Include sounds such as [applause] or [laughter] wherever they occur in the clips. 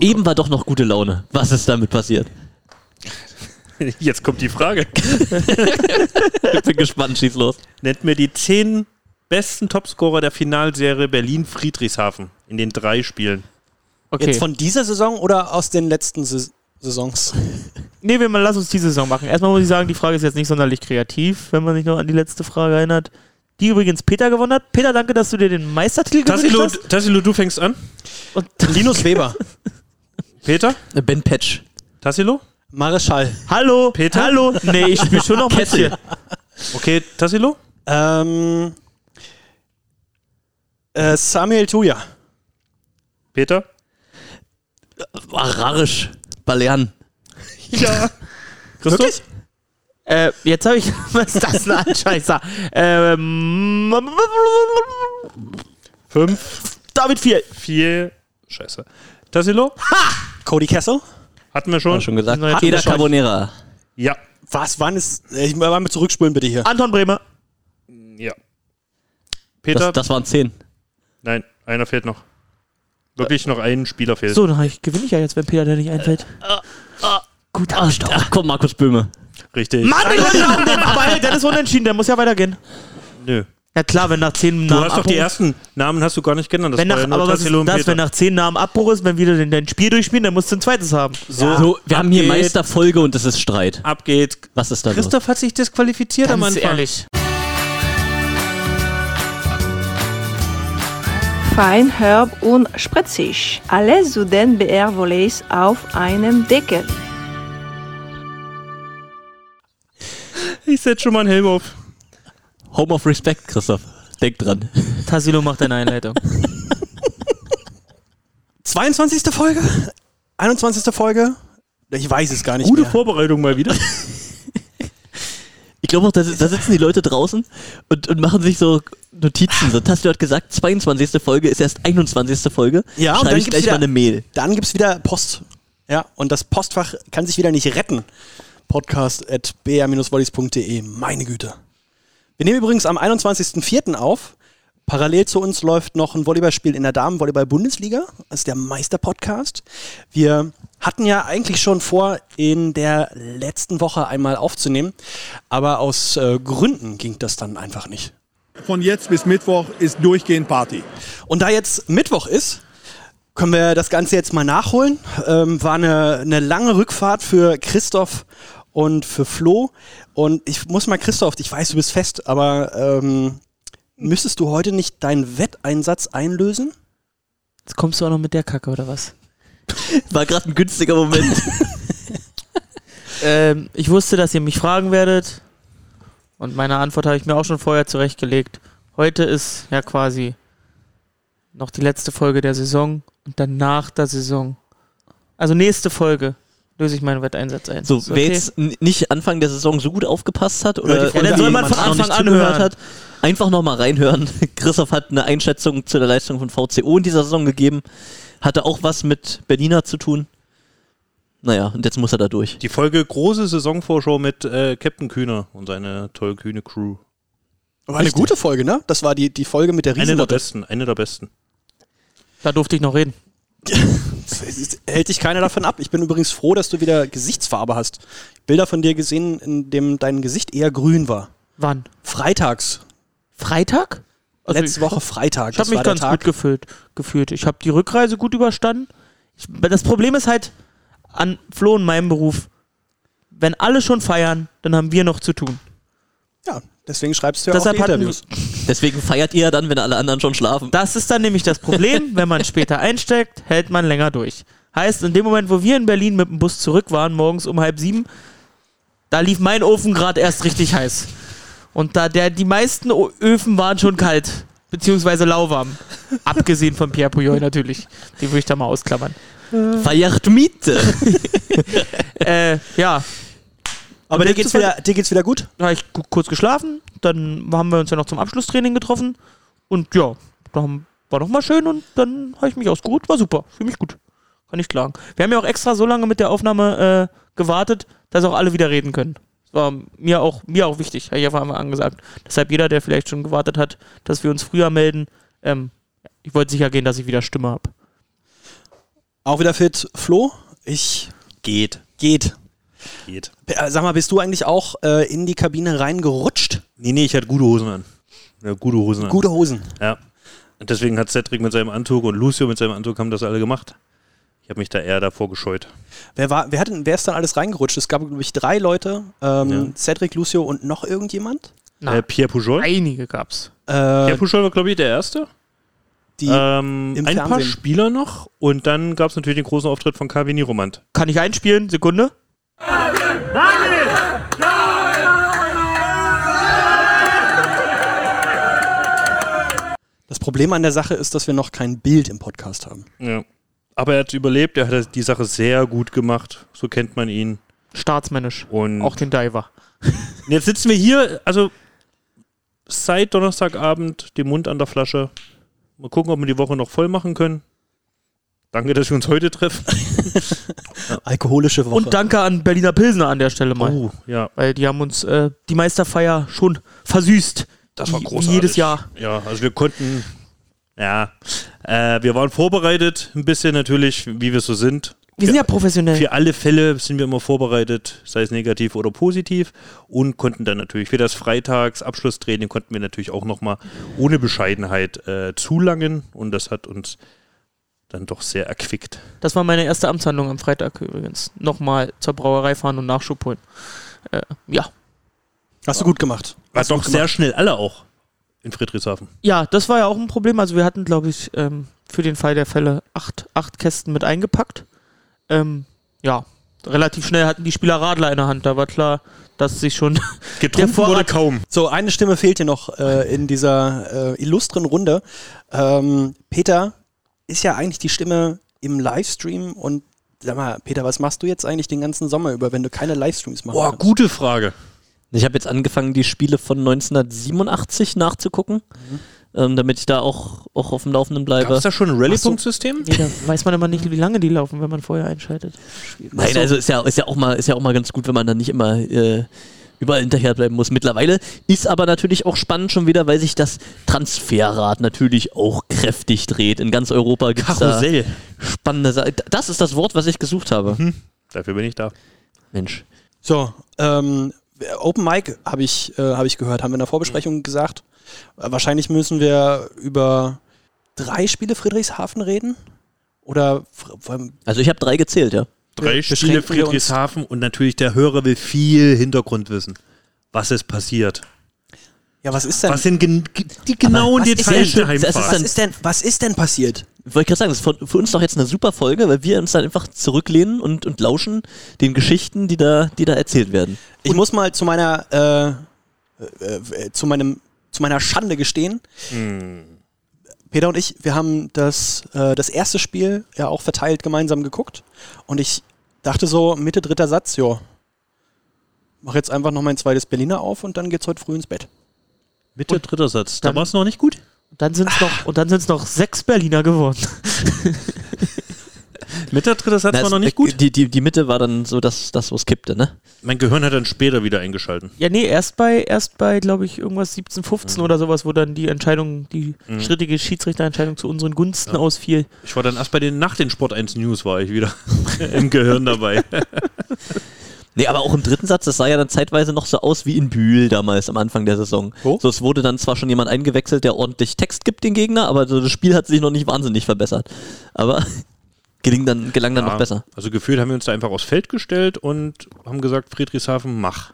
Eben war doch noch gute Laune. Was ist damit passiert? [laughs] Jetzt kommt die Frage. [laughs] Ich bin gespannt, schieß los. Nennt mir die zehn besten Topscorer der Finalserie Berlin-Friedrichshafen in den drei Spielen. Okay. Jetzt von dieser Saison oder aus den letzten Sais- Saisons? [laughs] Nee, wir mal, lass uns diese Saison machen. Erstmal muss ich sagen, die Frage ist jetzt nicht sonderlich kreativ, wenn man sich noch an die letzte Frage erinnert. Die übrigens Peter gewonnen hat. Peter, danke, dass du dir den Meistertitel gewünscht Tassilo, hast. Tassilo, du fängst an. Und Linus Weber, Peter? Ben Patch. Tassilo? Mareschall, hallo, Peter? hallo. Nee, ich spiele schon noch mit hier. Okay, Tassilo? ähm, äh, Samuel Tuya, Peter? Ararisch. Balearen. [laughs] Ja. Christoph? Wirklich? Äh, jetzt habe ich. [laughs] Was ist das denn ein Scheißer? Ähm, Fünf, David 4. vier, scheiße. Tassilo? Cody Kessel. Hatten wir schon? War schon gesagt. Eda schon. Carbonera. Ja. Was, wann ist, äh, ich mal mit zurückspulen bitte hier. Anton Bremer. Ja. Peter? Das, das waren zehn. Nein, einer fehlt noch. Wirklich noch ein Spieler fehlt. So, dann gewinne ich ja jetzt, wenn Peter der nicht einfällt. Gut, ach, ach komm, Markus Böhme. Richtig. Mann, ich wollte auch nehmen, aber hey, der ist unentschieden, der muss ja weitergehen. Nö. Ja klar, wenn nach zehn Du Namen hast doch die Abbruch- ersten Namen hast du gar nicht genannt. Das wenn war nach, ja aber was ist das, Peter. wenn nach zehn Namen Abbruch ist, wenn wir wieder dein Spiel durchspielen, dann musst du ein zweites haben. so, So, wir haben hier ab Meisterfolge und es ist Streit. Ab geht. Was ist da los? Christoph hat sich disqualifiziert am Ganz Anfang. ehrlich. Fein, herb und spritzig. Alles zu den BR-Volleys auf einem Deckel. Ich setze schon mal einen Helm auf. Home of Respect, Christoph. Denk dran. Tassilo macht eine Einleitung. [laughs] 22. Folge? 21. Folge? Ich weiß es gar nicht Gute mehr. Vorbereitung mal wieder. Ich glaube auch, da, da sitzen die Leute draußen und, und machen sich so Notizen. So, Tassilo hat gesagt, 22. Folge ist erst 21. Folge. Ja, und Schreibe dann ich gleich wieder- mal eine Mail. Dann gibt es wieder Post. Ja, und das Postfach kann sich wieder nicht retten. Podcast at br-volleys.de. Meine Güte. Wir nehmen übrigens am 21.04. auf. Parallel zu uns läuft noch ein Volleyballspiel in der Damen-Volleyball-Bundesliga. Das ist der Meister-Podcast. Wir hatten ja eigentlich schon vor, in der letzten Woche einmal aufzunehmen. Aber aus äh, Gründen ging das dann einfach nicht. Von jetzt bis Mittwoch ist durchgehend Party. Und da jetzt Mittwoch ist, können wir das Ganze jetzt mal nachholen. Ähm, war eine, eine lange Rückfahrt für Christoph und für Flo. Und ich muss mal, Christoph, ich weiß, du bist fest, aber ähm, müsstest du heute nicht deinen Wetteinsatz einlösen? Jetzt kommst du auch noch mit der Kacke, oder was? [laughs] War gerade ein günstiger Moment. [laughs] Ähm, ich wusste, dass ihr mich fragen werdet. Und meine Antwort habe ich mir auch schon vorher zurechtgelegt. Heute ist ja quasi noch die letzte Folge der Saison und dann nach der Saison. Also nächste Folge löse ich meinen Wetteinsatz ein. So, Ist wer jetzt nicht Anfang der Saison so gut aufgepasst hat oder Ja, dann soll an, man von Anfang an hören. hat, einfach nochmal reinhören. [laughs] Christoph hat eine Einschätzung zu der Leistung von VCO in dieser Saison gegeben. Hatte auch was mit Berliner zu tun. Naja, und jetzt muss er da durch. Die Folge große Saisonvorschau mit äh, Captain Kühner und seine toll kühne Crew. War eine gute Folge, ne? Das war die, die Folge mit der Eine der Riesenlotte. besten, eine der besten. Da durfte ich noch reden. Hält dich keiner davon ab. Ich bin übrigens froh, dass du wieder Gesichtsfarbe hast. Bilder von dir gesehen, in dem dein Gesicht eher grün war. Wann? Freitags. Freitag? Also Letzte Woche Freitag. Ich habe mich ganz Tag. gut gefühlt, gefühlt. Ich habe die Rückreise gut überstanden. Ich, das Problem ist halt an Flo und meinem Beruf, wenn alle schon feiern, dann haben wir noch zu tun. Ja, deswegen schreibst du ja Deshalb auch die Interviews. Deswegen feiert ihr dann, wenn alle anderen schon schlafen. Das ist dann nämlich das Problem, wenn man später einsteckt, hält man länger durch. Heißt, in dem Moment, wo wir in Berlin mit dem Bus zurück waren, morgens um halb sieben, da lief mein Ofen gerade erst richtig heiß. Und da der, die meisten O- Öfen waren schon kalt, beziehungsweise lauwarm. [laughs] Abgesehen von Pierre Pouillot natürlich. Den würde ich da mal ausklammern. Feiert Miete. [laughs] Äh, ja, Aber dir geht's, wieder, dir geht's wieder gut? da habe ich kurz geschlafen, dann haben wir uns ja noch zum Abschlusstraining getroffen und ja, da haben- war noch mal schön und dann habe ich mich ausgeruht, war super, fühle mich gut, kann nicht klagen. Wir haben ja auch extra so lange mit der Aufnahme äh, gewartet, dass auch alle wieder reden können. Das war mir auch, mir auch wichtig, habe ich ja von Anfang an gesagt. Deshalb jeder, der vielleicht schon gewartet hat, dass wir uns früher melden, ähm, ich wollte sicher gehen, dass ich wieder Stimme habe. Auch wieder fit. Flo, ich Geht. geht. Geht. Äh, Sag mal, bist du eigentlich auch äh, in die Kabine reingerutscht? Nee, nee, ich hatte gute Hosen an. Ja, gute Hosen an. Gute Hosen. Ja. Und deswegen hat Cedric mit seinem Anzug und Lucio mit seinem Anzug haben das alle gemacht. Ich habe mich da eher davor gescheut. Wer, war, wer, hat denn, wer ist dann alles reingerutscht? Es gab, glaube ich, drei Leute. Ähm, Ja. Cedric, Lucio und noch irgendjemand? Na, Äh, Pierre Pujol. einige gab's. Äh, Pierre Pujol war, glaube ich, der Erste. die, ähm, im ein paar Fernsehen. Spieler noch. Und dann gab es natürlich den großen Auftritt von Kavini Romant. Kann ich einspielen? Sekunde. Das Problem an der Sache ist, dass wir noch kein Bild im Podcast haben. Ja. Aber er hat überlebt. Er hat die Sache sehr gut gemacht. So kennt man ihn. Staatsmännisch. Und Auch den Diver. [laughs] jetzt sitzen wir hier, also seit Donnerstagabend, den Mund an der Flasche. Mal gucken, ob wir die Woche noch voll machen können. Danke, dass wir uns heute treffen. [laughs] Alkoholische Woche. Und danke an Berliner Pilsner an der Stelle mal. Oh, ja. Weil die haben uns äh, die Meisterfeier schon versüßt. Das war großartig. Jedes Jahr. Ja, also wir konnten, ja, äh, wir waren vorbereitet, ein bisschen natürlich, wie wir so sind. Wir sind ja professionell. Für alle Fälle sind wir immer vorbereitet, sei es negativ oder positiv und konnten dann natürlich für das Freitags-Abschlusstraining konnten wir natürlich auch nochmal ohne Bescheidenheit äh, zulangen und das hat uns dann doch sehr erquickt. Das war meine erste Amtshandlung am Freitag übrigens. Nochmal zur Brauerei fahren und Nachschub holen. Äh, ja. Hast du gut gemacht. War doch sehr schnell alle auch in Friedrichshafen. Ja, das war ja auch ein Problem. Also wir hatten, glaube ich, ähm, für den Fall der Fälle acht, acht Kästen mit eingepackt. Ähm, ja, relativ schnell hatten die Spieler Radler in der Hand. Da war klar, dass sich schon [laughs] Getrunken wurde kaum. So, eine Stimme fehlt hier noch äh, in dieser äh, illustren Runde. Ähm, Peter ist ja eigentlich die Stimme im Livestream und sag mal, Peter, was machst du jetzt eigentlich den ganzen Sommer über, wenn du keine Livestreams machst? Boah, gute Frage. Ich habe jetzt angefangen, die Spiele von 1987 nachzugucken, ähm, damit ich da auch, auch auf dem Laufenden Gab bleibe. es da schon ein Rallye-Punkt-System? Nee, da weiß man immer nicht, wie lange die laufen, wenn man vorher einschaltet. Nein, also ist ja, ist ja auch mal, ist ja auch mal ganz gut, wenn man dann nicht immer äh, überall hinterherbleiben muss. Mittlerweile ist aber natürlich auch spannend schon wieder, weil sich das Transferrad natürlich auch kräftig dreht. In ganz Europa gibt es da spannende Sachen. Das ist das Wort, was ich gesucht habe. Dafür bin ich da. Mensch. So, ähm, Open Mic habe ich, äh, hab ich gehört, haben wir in der Vorbesprechung gesagt. Äh, wahrscheinlich müssen wir über drei Spiele Friedrichshafen reden. Oder Also ich habe drei gezählt, ja. Drei Beschränken Spiele Friedrichshafen und natürlich der Hörer will viel Hintergrund wissen. Was ist passiert? ja, was ist denn? Was sind gen ge- die genauen Details der Heimfahrt? was ist denn, was ist denn passiert? Ich wollte gerade sagen, das ist für- für uns doch jetzt eine super Folge, weil wir uns dann einfach zurücklehnen und, und lauschen den Geschichten, die da, die da erzählt werden. Ich muss mal zu meiner, äh, äh, äh, zu meinem, zu meiner Schande gestehen. Peter und ich, wir haben das, äh, das erste Spiel ja auch verteilt gemeinsam geguckt. Und ich dachte so, Mitte dritter Satz, jo, mach jetzt einfach noch mein zweites Berliner auf und dann geht's heute früh ins Bett. Mitte dritter Satz. Da dann- war es noch nicht gut. Und dann sind es noch, und dann sind's noch sechs Berliner geworden. [laughs] Mitte dritter Satz Na, war es- noch nicht äh, gut. Die, die, die Mitte war dann so das, das wo es kippte, ne? Mein Gehirn hat dann später wieder eingeschalten. Ja, nee, erst bei, erst bei, glaube ich, irgendwas 17, 15 oder sowas, wo dann die Entscheidung, die strittige Schiedsrichterentscheidung zu unseren Gunsten ausfiel. Ich war dann erst bei den nach den Sport 1 News war ich wieder [laughs] im Gehirn dabei. [laughs] Nee, aber auch im dritten Satz, das sah ja dann zeitweise noch so aus wie in Bühl damals am Anfang der Saison. Wo? So, es wurde dann zwar schon jemand eingewechselt, der ordentlich Text gibt, den Gegner, aber so das Spiel hat sich noch nicht wahnsinnig verbessert. Aber gelang dann, gelang dann Ja, noch besser. Also gefühlt haben wir uns da einfach aufs Feld gestellt und haben gesagt, Friedrichshafen, mach.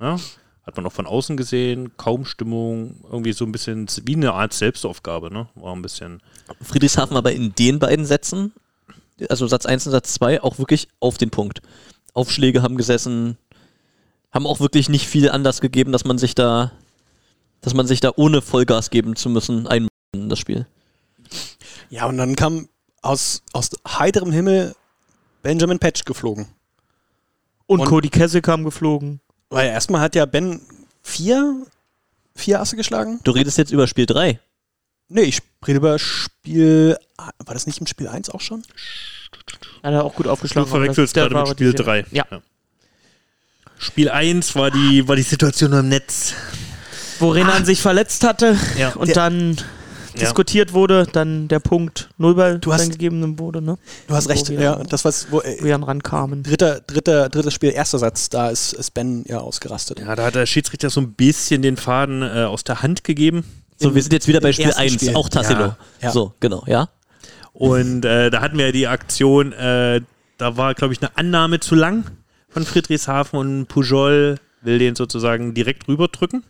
Ja? Hat man auch von außen gesehen, kaum Stimmung, irgendwie so ein bisschen wie eine Art Selbstaufgabe, ne? War ein bisschen. Friedrichshafen aber in den beiden Sätzen, also Satz 1 und Satz 2, auch wirklich auf den Punkt. Aufschläge haben gesessen, haben auch wirklich nicht viel anders gegeben, dass man sich da, dass man sich da ohne Vollgas geben zu müssen einmischen in das Spiel. Ja, und dann kam aus, aus heiterem Himmel Benjamin Patch geflogen. Und, Und- Cody Kessel kam geflogen. Weil erstmal hat ja Ben vier, vier Asse geschlagen. Du redest jetzt über Spiel 3. Nee, ich rede über Spiel. War das nicht im Spiel 1 auch schon? Hat er auch gut Du aufgeschlagen. verwechselst Der gerade mit Spiel diese- 3. Ja. Spiel 1 war die, war die Situation im Netz. Wo Renan sich verletzt hatte Ja. und Der- dann diskutiert wurde, dann der Punkt Nullball Du hast- dann gegeben wurde, ne? Du hast recht, Wo wir- ja. Das was, wo, Wo äh, wir dann rankamen. dritter, dritter, drittes Spiel, erster Satz, da ist, ist Ben ja ausgerastet. Ja, da hat der Schiedsrichter so ein bisschen den Faden äh, aus der Hand gegeben. So, wir sind jetzt wieder bei Spiel ersten 1, Spiel. auch Tassilo. Ja, ja. So, genau, ja. Und äh, da hatten wir ja die Aktion, äh, da war, glaube ich, eine Annahme zu lang von Friedrichshafen und Pujol will den sozusagen direkt rüberdrücken.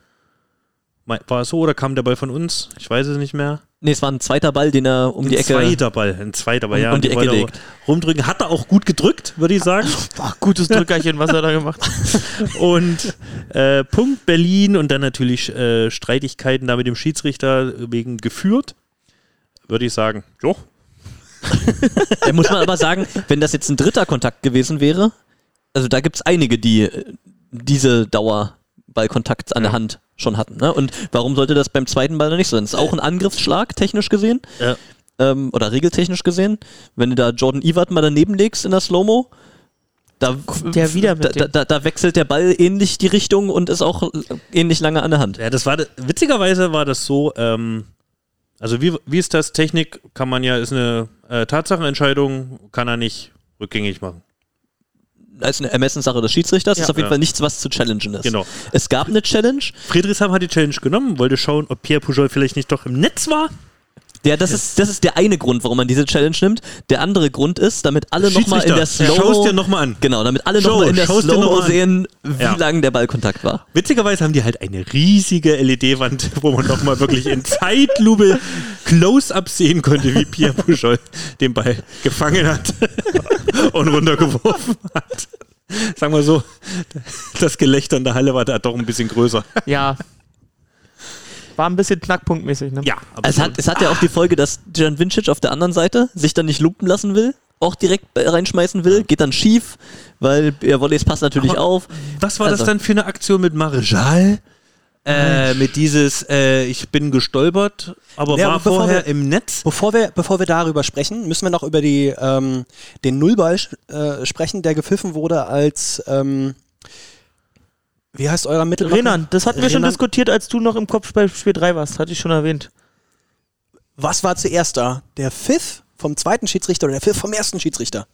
War es so oder kam der Ball von uns? Ich weiß es nicht mehr. Nee, es war ein zweiter Ball, den er um die ein Ecke. zweiter Ball, ein zweiter Ball, Um- ja. um die den Ecke er legt. Rumdrücken, hat er auch gut gedrückt, würde ich sagen. [laughs] Ach, gutes Drückerchen, was er da gemacht hat. [laughs] Und äh, Punkt Berlin und dann natürlich äh, Streitigkeiten da mit dem Schiedsrichter wegen geführt. Würde ich sagen, jo. [laughs] Da muss man aber sagen, wenn das jetzt ein dritter Kontakt gewesen wäre, also da gibt es einige, die äh, diese Dauerballkontakt an der Hand schon hatten. Ne? Und warum sollte das beim zweiten Ball noch nicht so sein? Das ist auch ein Angriffsschlag, technisch gesehen. Ja. Ähm, oder regeltechnisch gesehen. Wenn du da Jordan Ewart mal daneben legst in der Slow-Mo, da, der wieder da, da, da wechselt der Ball ähnlich die Richtung und ist auch ähnlich lange an der Hand. Ja, das war witzigerweise war das so, ähm, also wie, wie ist das? Technik kann man ja, ist eine äh, Tatsachenentscheidung, kann er nicht rückgängig machen. Ist eine Ermessenssache des Schiedsrichters, Ja. ist auf jeden Ja. Fall nichts, was zu challengen ist. Genau. Es gab eine Challenge, Friedrichshafen hat die Challenge genommen, wollte schauen, ob Pierre Pujol vielleicht nicht doch im Netz war. Ja, das ist, das ist der eine Grund, warum man diese Challenge nimmt. Der andere Grund ist, damit alle nochmal in der Slow schau's dir nochmal an. Genau, damit alle nochmal in der Slow sehen, wie Ja. lang der Ballkontakt war. Witzigerweise haben die halt eine riesige LED-Wand, [laughs] wo man nochmal wirklich in Zeitlupe Close-Up sehen konnte, wie Pierre Pujol den Ball gefangen hat [laughs] und runtergeworfen hat. Sagen wir so, das Gelächter in der Halle war da doch ein bisschen größer. Ja. War ein bisschen knackpunktmäßig, ne? Ja, aber Es hat, es hat ja auch die Folge, dass Jan Vincic auf der anderen Seite sich dann nicht lumpen lassen will, auch direkt reinschmeißen will, geht dann schief, weil ja, Volleys passt natürlich Aber- auf. Was war das Also- dann für eine Aktion mit Marejal? Äh, mit dieses, äh, ich bin gestolpert, aber Ja, war aber vorher wir- im Netz. Bevor wir, bevor wir darüber sprechen, müssen wir noch über die, ähm, den Nullball äh, sprechen, der gepfiffen wurde als, ähm, wie heißt euer Mittelblocker? Renan, das hatten wir schon diskutiert, als du noch im Kopf bei Spiel 3 warst, hatte ich schon erwähnt. Was war zuerst da? Der Pfiff vom zweiten Schiedsrichter oder der Pfiff vom ersten Schiedsrichter?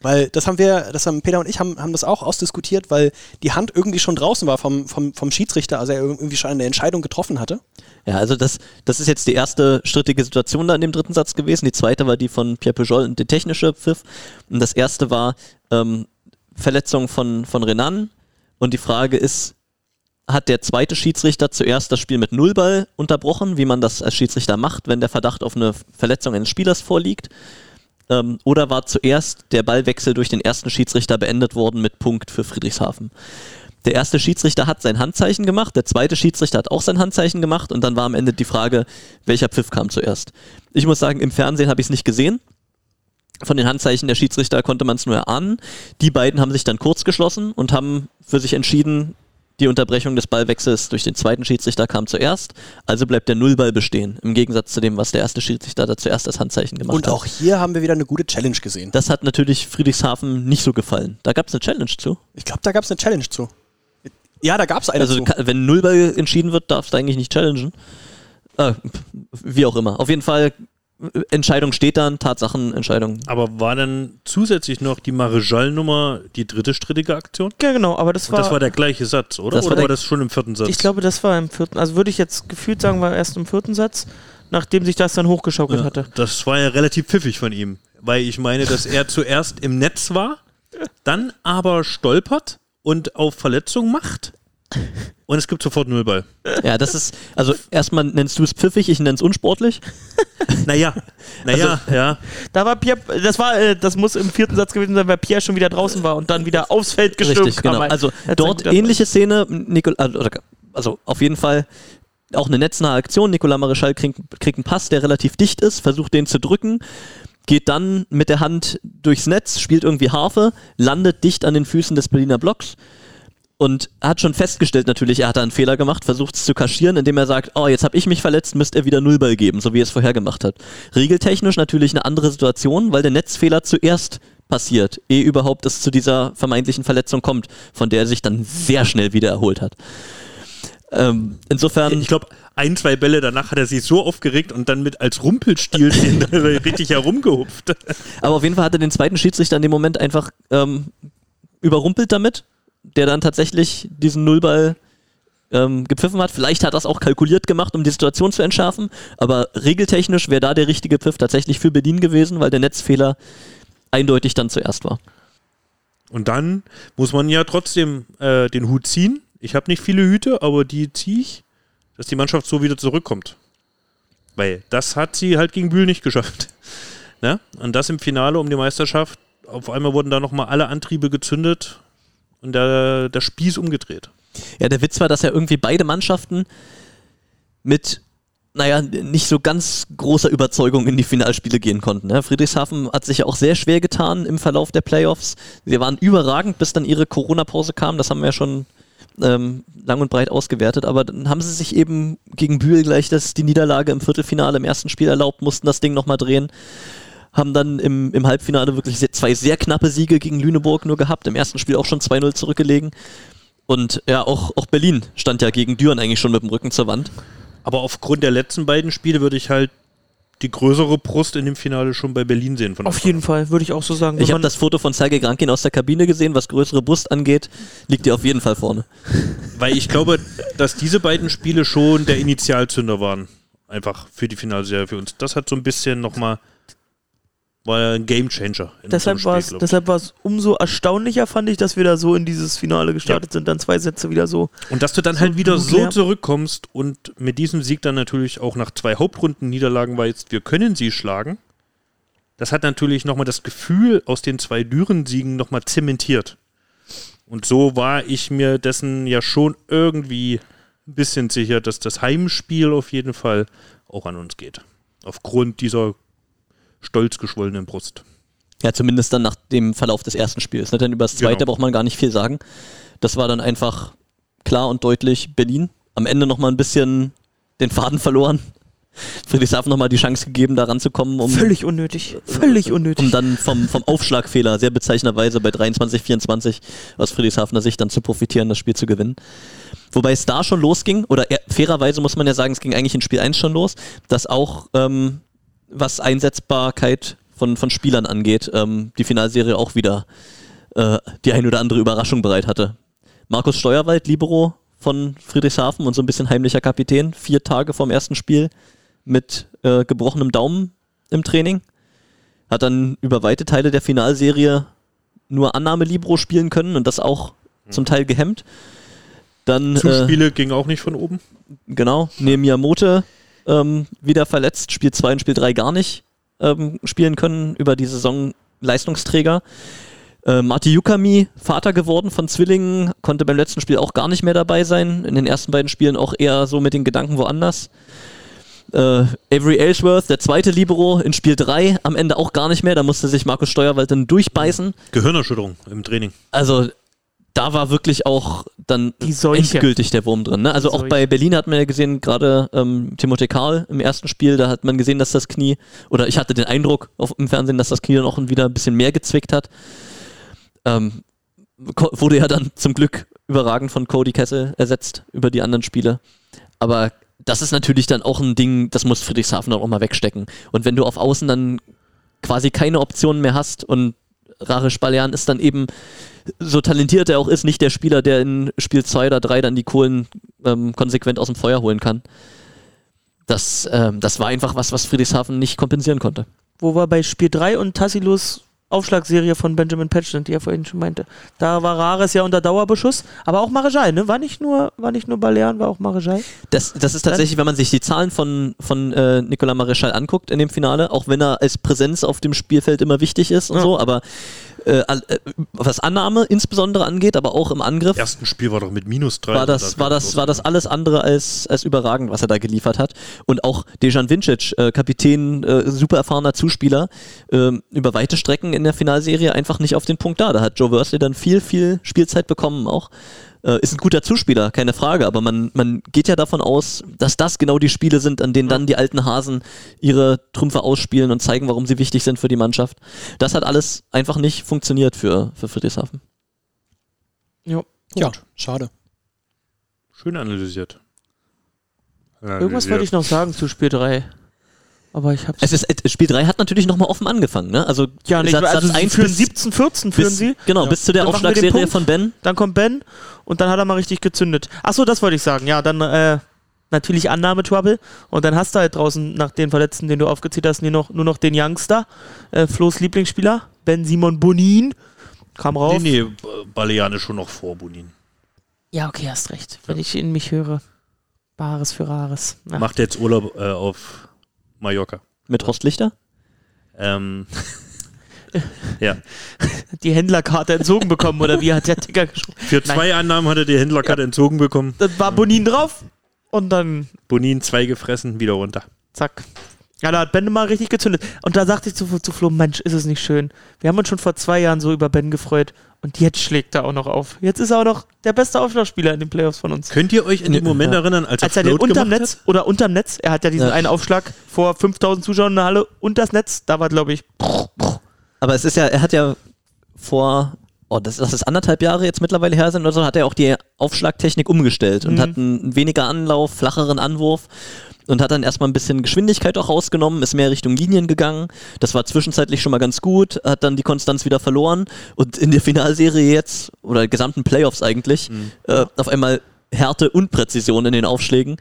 Weil das haben wir, das haben Peter und ich haben, haben das auch ausdiskutiert, weil die Hand irgendwie schon draußen war vom, vom, vom Schiedsrichter, also er irgendwie schon eine Entscheidung getroffen hatte. Ja, also das, das ist jetzt die erste strittige Situation da in dem dritten Satz gewesen. Die zweite war die von Pierre Pujol und der technische Pfiff. Und das erste war ähm, Verletzung von, von Renan. Und die Frage ist, hat der zweite Schiedsrichter zuerst das Spiel mit Nullball unterbrochen, wie man das als Schiedsrichter macht, wenn der Verdacht auf eine Verletzung eines Spielers vorliegt? Ähm, oder war zuerst der Ballwechsel durch den ersten Schiedsrichter beendet worden mit Punkt für Friedrichshafen? Der erste Schiedsrichter hat sein Handzeichen gemacht, der zweite Schiedsrichter hat auch sein Handzeichen gemacht und dann war am Ende die Frage, welcher Pfiff kam zuerst. Ich muss sagen, im Fernsehen habe ich es nicht gesehen. Von den Handzeichen der Schiedsrichter konnte man es nur erahnen. Die beiden haben sich dann kurz geschlossen und haben für sich entschieden, die Unterbrechung des Ballwechsels durch den zweiten Schiedsrichter kam zuerst. Also bleibt der Nullball bestehen, im Gegensatz zu dem, was der erste Schiedsrichter da zuerst das Handzeichen gemacht Und hat. auch hier haben wir wieder eine gute Challenge gesehen. Das hat natürlich Friedrichshafen nicht so gefallen. Da gab es eine Challenge zu. Ich glaube, da gab es eine Challenge zu. Ja, da gab es eine Also zu. wenn Nullball entschieden wird, darfst du eigentlich nicht challengen. Äh, wie auch immer. Auf jeden Fall, Entscheidung steht dann, Tatsachenentscheidung. Aber war dann zusätzlich noch die Marejal-Nummer die dritte strittige Aktion? Ja, genau, aber das Und war. das war der gleiche Satz, oder? Das war oder war der- das schon im vierten Satz? ich glaube, das war im vierten. Also würde ich jetzt gefühlt sagen, war erst im vierten Satz, nachdem sich das dann hochgeschaukelt ja, hatte. das war ja relativ pfiffig von ihm, weil ich meine, dass er [laughs] zuerst im Netz war, dann aber stolpert und auf Verletzung macht und es gibt sofort Nullball. Ja, das ist, also erstmal nennst du es pfiffig, ich nenne es unsportlich. [laughs] Naja, naja, ja. Da war Pierre, das war, äh, das muss im vierten Satz gewesen sein, weil Pierre schon wieder draußen war und dann wieder aufs Feld gestürmt Richtig, genau. Also Hat dort ähnliche Szene, Nicol also, also auf jeden Fall auch eine netznahe Aktion. Nicolas Marischal kriegt, kriegt einen Pass, der relativ dicht ist, versucht den zu drücken, geht dann mit der Hand durchs Netz, spielt irgendwie Harfe, landet dicht an den Füßen des Berliner Blocks und hat schon festgestellt natürlich, er hat da einen Fehler gemacht, versucht es zu kaschieren, indem er sagt, oh, jetzt habe ich mich verletzt, müsst ihr wieder Nullball geben, so wie er es vorher gemacht hat. Regeltechnisch natürlich eine andere Situation, weil der Netzfehler zuerst passiert, ehe überhaupt es zu dieser vermeintlichen Verletzung kommt, von der er sich dann sehr schnell wieder erholt hat. Ähm, insofern. Ich glaube, ein, zwei Bälle danach hat er sich so aufgeregt und dann mit als Rumpelstilzchen [laughs] richtig herumgehupft. Aber auf jeden Fall hat er den zweiten Schiedsrichter in dem Moment einfach ähm, überrumpelt damit, der dann tatsächlich diesen Nullball ähm, gepfiffen hat. Vielleicht hat er das auch kalkuliert gemacht, um die Situation zu entschärfen, aber regeltechnisch wäre da der richtige Pfiff tatsächlich für Berlin gewesen, weil der Netzfehler eindeutig dann zuerst war. Und dann muss man ja trotzdem äh, den Hut ziehen. Ich habe nicht viele Hüte, aber die ziehe ich, dass die Mannschaft so wieder zurückkommt. Weil das hat sie halt gegen Bühl nicht geschafft. [laughs] ne? Und das im Finale um die Meisterschaft. Auf einmal wurden da nochmal alle Antriebe gezündet und der, der Spieß umgedreht. Ja, der Witz war, dass ja irgendwie beide Mannschaften mit, naja, nicht so ganz großer Überzeugung in die Finalspiele gehen konnten. Ne? Friedrichshafen hat sich ja auch sehr schwer getan im Verlauf der Playoffs. Sie waren überragend, bis dann ihre Corona-Pause kam. Das haben wir ja schon ähm, lang und breit ausgewertet. Aber dann haben sie sich eben gegen Bühl gleich das, die Niederlage im Viertelfinale im ersten Spiel erlaubt, mussten das Ding nochmal drehen haben dann im, im Halbfinale wirklich sehr, zwei sehr knappe Siege gegen Lüneburg nur gehabt, im ersten Spiel auch schon 2-0 zurückgelegen. Und ja, auch, auch Berlin stand ja gegen Düren eigentlich schon mit dem Rücken zur Wand. Aber aufgrund der letzten beiden Spiele würde ich halt die größere Brust in dem Finale schon bei Berlin sehen. Von Auf jeden Fall, würde ich auch so sagen. Ich habe das Foto von Sergei Grankin aus der Kabine gesehen, was größere Brust angeht, liegt dir auf jeden Fall vorne. Weil ich glaube, dass diese beiden Spiele schon der Initialzünder waren. Einfach für die Finalserie für uns. Das hat so ein bisschen nochmal, war ein Gamechanger. Deshalb war es deshalb umso erstaunlicher, fand ich, dass wir da so in dieses Finale gestartet sind. Dann zwei Sätze wieder so. Und dass du dann so halt wieder so zurückkommst und mit diesem Sieg dann natürlich auch nach zwei Hauptrunden-Niederlagen weißt, wir können sie schlagen. Das hat natürlich nochmal das Gefühl aus den zwei Düren-Siegen nochmal zementiert. Und so war ich mir dessen ja schon irgendwie ein bisschen sicher, dass das Heimspiel auf jeden Fall auch an uns geht. Aufgrund dieser stolz geschwollenen Brust. Ja, zumindest dann nach dem Verlauf des ersten Spiels. Ne? Denn über das zweite Genau. braucht man gar nicht viel sagen. Das war dann einfach klar und deutlich Berlin. Am Ende nochmal ein bisschen den Faden verloren. [laughs] Friedrichshafen nochmal die Chance gegeben, da ranzukommen, um, Völlig unnötig. Völlig unnötig. um dann vom, vom Aufschlagfehler sehr bezeichnenderweise bei 23, 24 aus Friedrichshafener Sicht dann zu profitieren, das Spiel zu gewinnen. Wobei es da schon losging, oder eher, fairerweise muss man ja sagen, es ging eigentlich in Spiel 1 schon los, dass auch ähm, was Einsetzbarkeit von, von Spielern angeht, ähm, die Finalserie auch wieder äh, die ein oder andere Überraschung bereit hatte. Markus Steuerwald, Libero von Friedrichshafen und so ein bisschen heimlicher Kapitän, vier Tage vorm ersten Spiel mit äh, gebrochenem Daumen im Training. Hat dann über weite Teile der Finalserie nur Annahme-Libero spielen können und das auch zum Teil gehemmt. Dann äh, Zuspiele ging auch nicht von oben. Genau, Miyamoto ähm, wieder verletzt, Spiel 2 und Spiel 3 gar nicht ähm, spielen können über die Saison Leistungsträger. Äh, Marti Yukami, Vater geworden von Zwillingen, konnte beim letzten Spiel auch gar nicht mehr dabei sein. In den ersten beiden Spielen auch eher so mit den Gedanken woanders. Äh, Avery Ellsworth, der zweite Libero in Spiel 3, am Ende auch gar nicht mehr. Da musste sich Markus Steuerwald dann durchbeißen. Gehirnerschütterung im Training. Also da war wirklich auch dann endgültig der Wurm drin. Ne? Also auch bei Berlin hat man ja gesehen, gerade ähm, Timothée Karl im ersten Spiel, da hat man gesehen, dass das Knie, oder ich hatte den Eindruck auf, im Fernsehen, dass das Knie dann auch wieder ein bisschen mehr gezwickt hat. Ähm, wurde ja dann zum Glück überragend von Cody Kessel ersetzt über die anderen Spiele. Aber das ist natürlich dann auch ein Ding, das muss Friedrichshafen dann auch mal wegstecken. Und wenn du auf Außen dann quasi keine Optionen mehr hast und Rare Spalian ist dann eben, so talentiert er auch ist, nicht der Spieler, der in Spiel 2 oder 3 dann die Kohlen ähm, konsequent aus dem Feuer holen kann. Das, ähm, das war einfach was, was Friedrichshafen nicht kompensieren konnte. wo wir bei Spiel 3 und Tassilos Aufschlagserie von Benjamin Patch sind, die er vorhin schon meinte. Da war Rares ja unter Dauerbeschuss, aber auch Marejai, ne? War nicht nur, war nicht nur Balearen, war auch Marejai. Das, das ist tatsächlich, wenn man sich die Zahlen von, von äh, Nicolas Maréchal anguckt in dem Finale, auch wenn er als Präsenz auf dem Spielfeld immer wichtig ist und Ja. so, aber äh, äh, was Annahme insbesondere angeht, aber auch im Angriff, Im ersten Spiel war doch mit minus drei. war das, war das, war das alles andere als, als überragend, was er da geliefert hat. Und auch Dejan Vincic, äh, Kapitän, äh, super erfahrener Zuspieler, ähm, über weite Strecken in der Finalserie einfach nicht auf den Punkt da. Da hat Joe Worsley dann viel, viel Spielzeit bekommen auch. Äh, ist ein guter Zuspieler, keine Frage, aber man, man geht ja davon aus, dass das genau die Spiele sind, an denen dann die alten Hasen ihre Trümpfe ausspielen und zeigen, warum sie wichtig sind für die Mannschaft. Das hat alles einfach nicht funktioniert für, für Friedrichshafen. Ja. Ja, schade. Schön analysiert. Irgendwas wollte ich noch sagen zu Spiel 3. Aber ich hab's. Es ist, äh, Spiel 3 hat natürlich nochmal offen angefangen, ne? Also ja, nicht, Satz, also Satz sie 1 führen bis, 17, 14 führen bis, sie. Genau, bis zu der Dann Aufschlagserie von Ben. Dann kommt Ben und dann hat er mal richtig gezündet. Achso, das wollte ich sagen. Ja, dann äh, natürlich Annahme-Trouble. Und dann hast du halt draußen nach den Verletzten, den du aufgezählt hast, nur noch, nur noch den Youngster, äh, Flo's Lieblingsspieler, Ben Simon Bonin. Kam rauf. Nee, nee, B- Balean ist schon noch vor Bonin. Ja, okay, hast recht. Wenn ich in mich höre. Bares für Rares. Ja. Macht jetzt Urlaub äh, auf Mallorca. Mit Horst Lichter? Ähm, [laughs] ja. Die Händlerkarte entzogen bekommen oder wie hat der Ticker geschrieben? Für zwei Annahmen hat er die Händlerkarte entzogen bekommen. Dann war Bonin drauf und dann Bonin zwei gefressen, wieder runter. Zack. Ja, da hat Ben mal richtig gezündet. Und da sagte ich zu, zu Flo, Mensch, ist es nicht schön. Wir haben uns schon vor zwei Jahren so über Ben gefreut. Und jetzt schlägt er auch noch auf. Jetzt ist er auch noch der beste Aufschlagspieler in den Playoffs von uns. Könnt ihr euch in den Moment erinnern, als er, Als er den unterm Netz hat? oder unterm Netz, er hat ja diesen Ja. einen Aufschlag vor 5000 Zuschauern in der Halle und das Netz, da war glaube ich, Aber es ist ja, er hat ja vor, oh, das, das ist anderthalb Jahre jetzt mittlerweile her sind oder so, hat er auch die Aufschlagtechnik umgestellt und Mhm. hat einen weniger Anlauf, flacheren Anwurf und hat dann erstmal ein bisschen Geschwindigkeit auch rausgenommen, ist mehr Richtung Linien gegangen. Das war zwischenzeitlich schon mal ganz gut, hat dann die Konstanz wieder verloren und in der Finalserie jetzt, oder gesamten Playoffs eigentlich, äh, auf einmal Härte und Präzision in den Aufschlägen.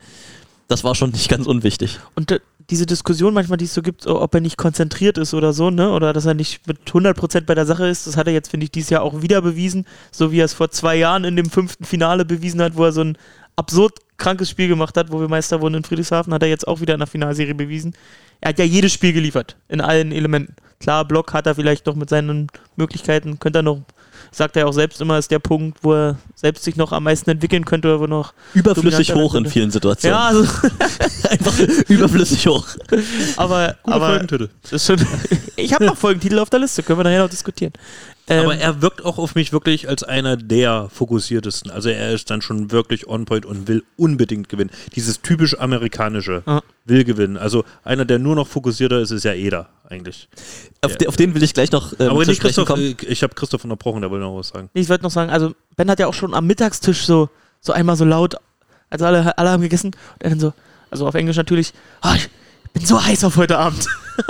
Das war schon nicht ganz unwichtig. Und äh, diese Diskussion manchmal, die es so gibt, ob er nicht konzentriert ist oder so, ne? Oder dass er nicht mit 100% bei der Sache ist, das hat er jetzt, finde ich, dieses Jahr auch wieder bewiesen. So wie er es vor zwei Jahren in dem fünften Finale bewiesen hat, wo er so ein absurd krankes Spiel gemacht hat, wo wir Meister wurden in Friedrichshafen, hat er jetzt auch wieder in der Finalserie bewiesen. Er hat ja jedes Spiel geliefert, in allen Elementen. Klar, Block hat er vielleicht noch mit seinen Möglichkeiten, könnte er noch, sagt er auch selbst immer, ist der Punkt, wo er selbst sich noch am meisten entwickeln könnte, oder wo noch Überflüssig hoch in vielen Situationen. Ja, also, [laughs] Einfach überflüssig hoch. aber, Guter aber Folgentitel. Das ist schon, [laughs] ich habe noch Folgentitel auf der Liste, können wir nachher noch diskutieren. Ähm, Aber er wirkt auch auf mich wirklich als einer der fokussiertesten. Also er ist dann schon wirklich on point und will unbedingt gewinnen. Dieses typisch amerikanische Ja. will gewinnen. Also einer, der nur noch fokussierter ist, ist ja Eder eigentlich. Auf, Ja. de, auf den will ich gleich noch ähm, Aber nicht Christoph, kommen. äh, ich habe Christoph unterbrochen, der will noch was sagen. ich wollte noch sagen, also Ben hat ja auch schon am Mittagstisch so, so einmal so laut, also alle, alle haben gegessen und er dann so, also auf Englisch natürlich, "Ah, ich bin so heiß auf heute Abend. [laughs]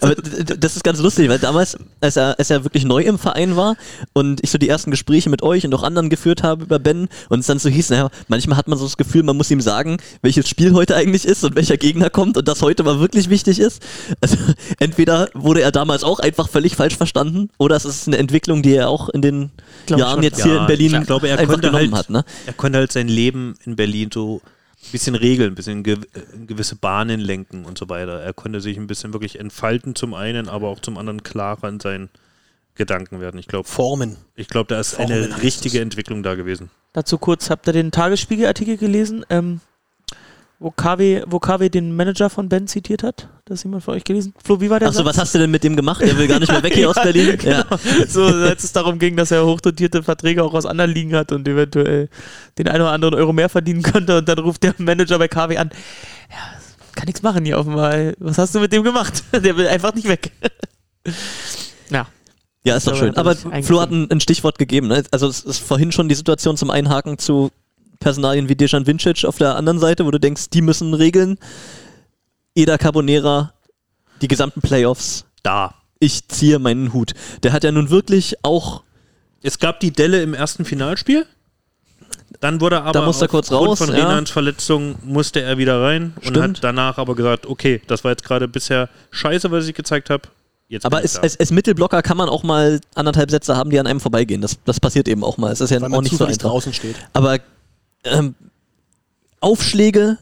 Aber das ist ganz lustig, weil damals, als er, als er wirklich neu im Verein war und ich so die ersten Gespräche mit euch und auch anderen geführt habe über Ben und es dann so hieß, naja, manchmal hat man so das Gefühl, man muss ihm sagen, welches Spiel heute eigentlich ist und welcher Gegner kommt und das heute mal wirklich wichtig ist. Also [laughs] entweder wurde er damals auch einfach völlig falsch verstanden oder es ist eine Entwicklung, die er auch in den Glaub Jahren schon. jetzt hier Ja, in Berlin ich glaube, er einfach genommen halt- hat. Ne? Er konnte halt sein Leben in Berlin so ein bisschen regeln, ein bisschen gew in gewisse Bahnen lenken und so weiter. Er konnte sich ein bisschen wirklich entfalten zum einen, aber auch zum anderen klarer in seinen Gedanken werden. Ich glaube, Formen. ich glaube, da ist Formen eine richtige es. Entwicklung da gewesen. Dazu kurz, habt ihr den Tagesspiegel-Artikel gelesen, ähm, wo KW, wo KW den Manager von Ben zitiert hat? Das jemand von euch gelesen? Flo, wie war der Achso, was hast du denn mit dem gemacht? Der will gar nicht mehr weg hier aus [laughs] Berlin. Ja. so, als es darum ging, dass er hochdotierte Verträge auch aus anderen Ligen hat und eventuell den einen oder anderen Euro mehr verdienen könnte. Und dann ruft der Manager bei KW an: Ja, kann nichts machen hier offenbar. Was hast du mit dem gemacht? [laughs] Der will einfach nicht weg. [laughs] ja. Ja, ist doch schön. Aber Flo hat ein, ein Stichwort gegeben. Ne? Also es ist vorhin schon die Situation zum Einhaken zu Personalien wie Dejan Vincic auf der anderen Seite, wo du denkst, die müssen regeln. Eda Carbonera, die gesamten Playoffs. Da. Ich ziehe meinen Hut. Der hat ja nun wirklich auch Es gab die Delle im ersten Finalspiel. Dann wurde er aber Da musste er kurz raus, von ja. Renans Verletzung musste er wieder rein und Stimmt. hat danach aber gesagt, okay, das war jetzt gerade bisher scheiße, was ich gezeigt habe. Jetzt Aber als, als, Mittelblocker kann man auch mal anderthalb Sätze haben, die an einem vorbeigehen. Das, das passiert eben auch mal. Es ist ja Weil auch man nicht so einfach. draußen steht. Aber ähm, Aufschläge,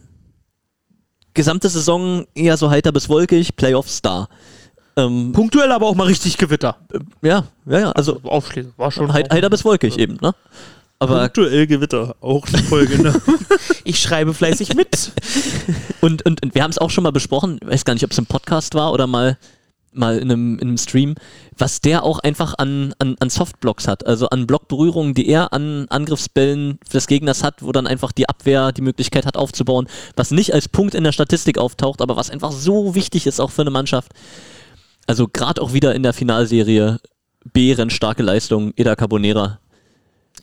gesamte Saison eher so heiter bis wolkig, Playoffs da. Ähm, Punktuell aber auch mal richtig Gewitter. ja, ja, ja, also Aufschläge. War schon. heit, heiter bis wolkig eben, ne? Aber Punktuell Gewitter, auch eine Folge. Ne? [laughs] Ich schreibe fleißig mit. [laughs] und, und, und wir haben es auch schon mal besprochen, ich weiß gar nicht, ob es im Podcast war oder mal, mal in, einem, in einem Stream, was der auch einfach an, an, an Softblocks hat, also an Blockberührungen, die er an Angriffsbällen des Gegners hat, wo dann einfach die Abwehr die Möglichkeit hat aufzubauen, was nicht als Punkt in der Statistik auftaucht, aber was einfach so wichtig ist auch für eine Mannschaft. Also gerade auch wieder in der Finalserie bärenstarke Leistung, Eda Carbonera.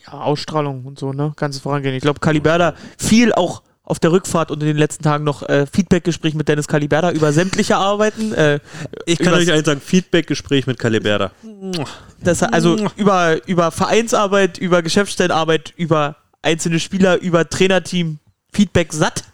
ja, Ausstrahlung und so, ne? Ganzes Vorangehen. Ich glaube, Caliberda viel auch auf der Rückfahrt und in den letzten Tagen noch äh, Feedbackgespräch mit Dennis Caliberda über sämtliche Arbeiten. Äh, Ich kann euch eins sagen, Feedback-Gespräch mit Caliberda. Das, also über, über Vereinsarbeit, über Geschäftsstellenarbeit, über einzelne Spieler, über Trainerteam, Feedback satt.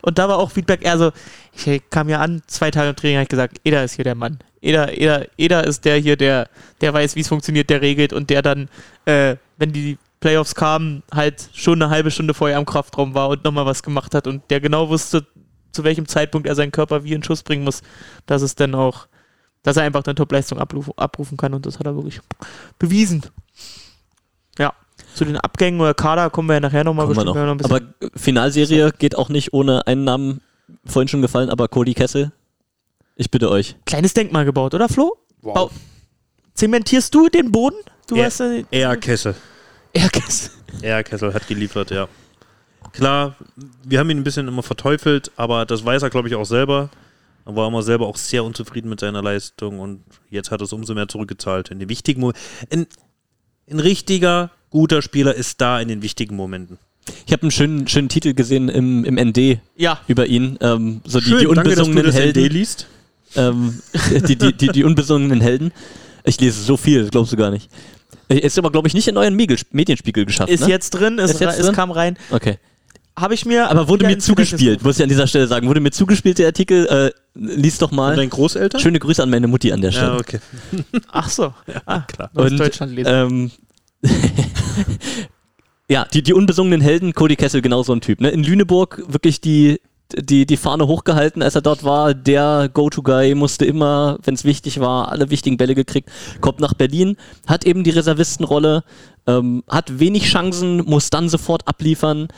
Und da war auch Feedback, also ich kam ja an, zwei Tage im Training habe ich gesagt, Eder ist hier der Mann. Eder, Eder, Eder ist der hier, der, der weiß, wie es funktioniert, der regelt und der dann, äh, wenn die Playoffs kamen, halt schon eine halbe Stunde vorher am Kraftraum war und nochmal was gemacht hat und der genau wusste, zu welchem Zeitpunkt er seinen Körper wie in Schuss bringen muss, dass es dann auch, dass er einfach dann Topleistung abruf, abrufen kann und das hat er wirklich bewiesen. Ja. Zu den Abgängen oder Kader kommen wir ja nachher nochmal bestimmt noch. noch ein bisschen. Aber Finalserie geht auch nicht ohne einen Namen, vorhin schon gefallen, aber Cody Kessel. Ich bitte euch. Kleines Denkmal gebaut, oder Flo? Wow. Bau- Zementierst du den Boden? Du Ja. hast äh, Er Kessel. Erdgas. Er Kessel hat geliefert, ja. Klar, wir haben ihn ein bisschen immer verteufelt, aber das weiß er, glaube ich, auch selber. Er war immer selber auch sehr unzufrieden mit seiner Leistung und jetzt hat er es umso mehr zurückgezahlt. In den wichtigen Mo ein, ein richtiger, guter Spieler ist da in den wichtigen Momenten. Ich habe einen schönen, schönen Titel gesehen im, im ND Ja, über ihn. Ähm, so die, die danke, dass du unbesungenen das Helden. ND liest. Ähm, [laughs] die, die, die, die unbesungenen Helden. Ich lese so viel, das glaubst du gar nicht. Äh, Ist aber, glaube ich, nicht in euren Medienspiegel geschafft. ist ne? jetzt drin, ist, Ist jetzt es drin? kam rein. Okay. Habe ich mir. Aber wurde mir zugespielt, muss ich an dieser Stelle sagen. Wurde mir zugespielt, der Artikel. Äh, lies doch Und mal. dein Großeltern? Schöne Grüße an meine Mutti an der Stelle. Ja, okay. [laughs] Ach so. ah, klar. Neues Und, Deutschland lesen. Ähm, [laughs] ja, die, die unbesungenen Helden, Cody Kessel, genau so ein Typ. Ne? In Lüneburg wirklich die, die, die Fahne hochgehalten, als er dort war. Der Go-To-Guy musste immer, wenn es wichtig war, alle wichtigen Bälle gekriegt. Kommt nach Berlin, hat eben die Reservistenrolle, ähm, hat wenig Chancen, muss dann sofort abliefern.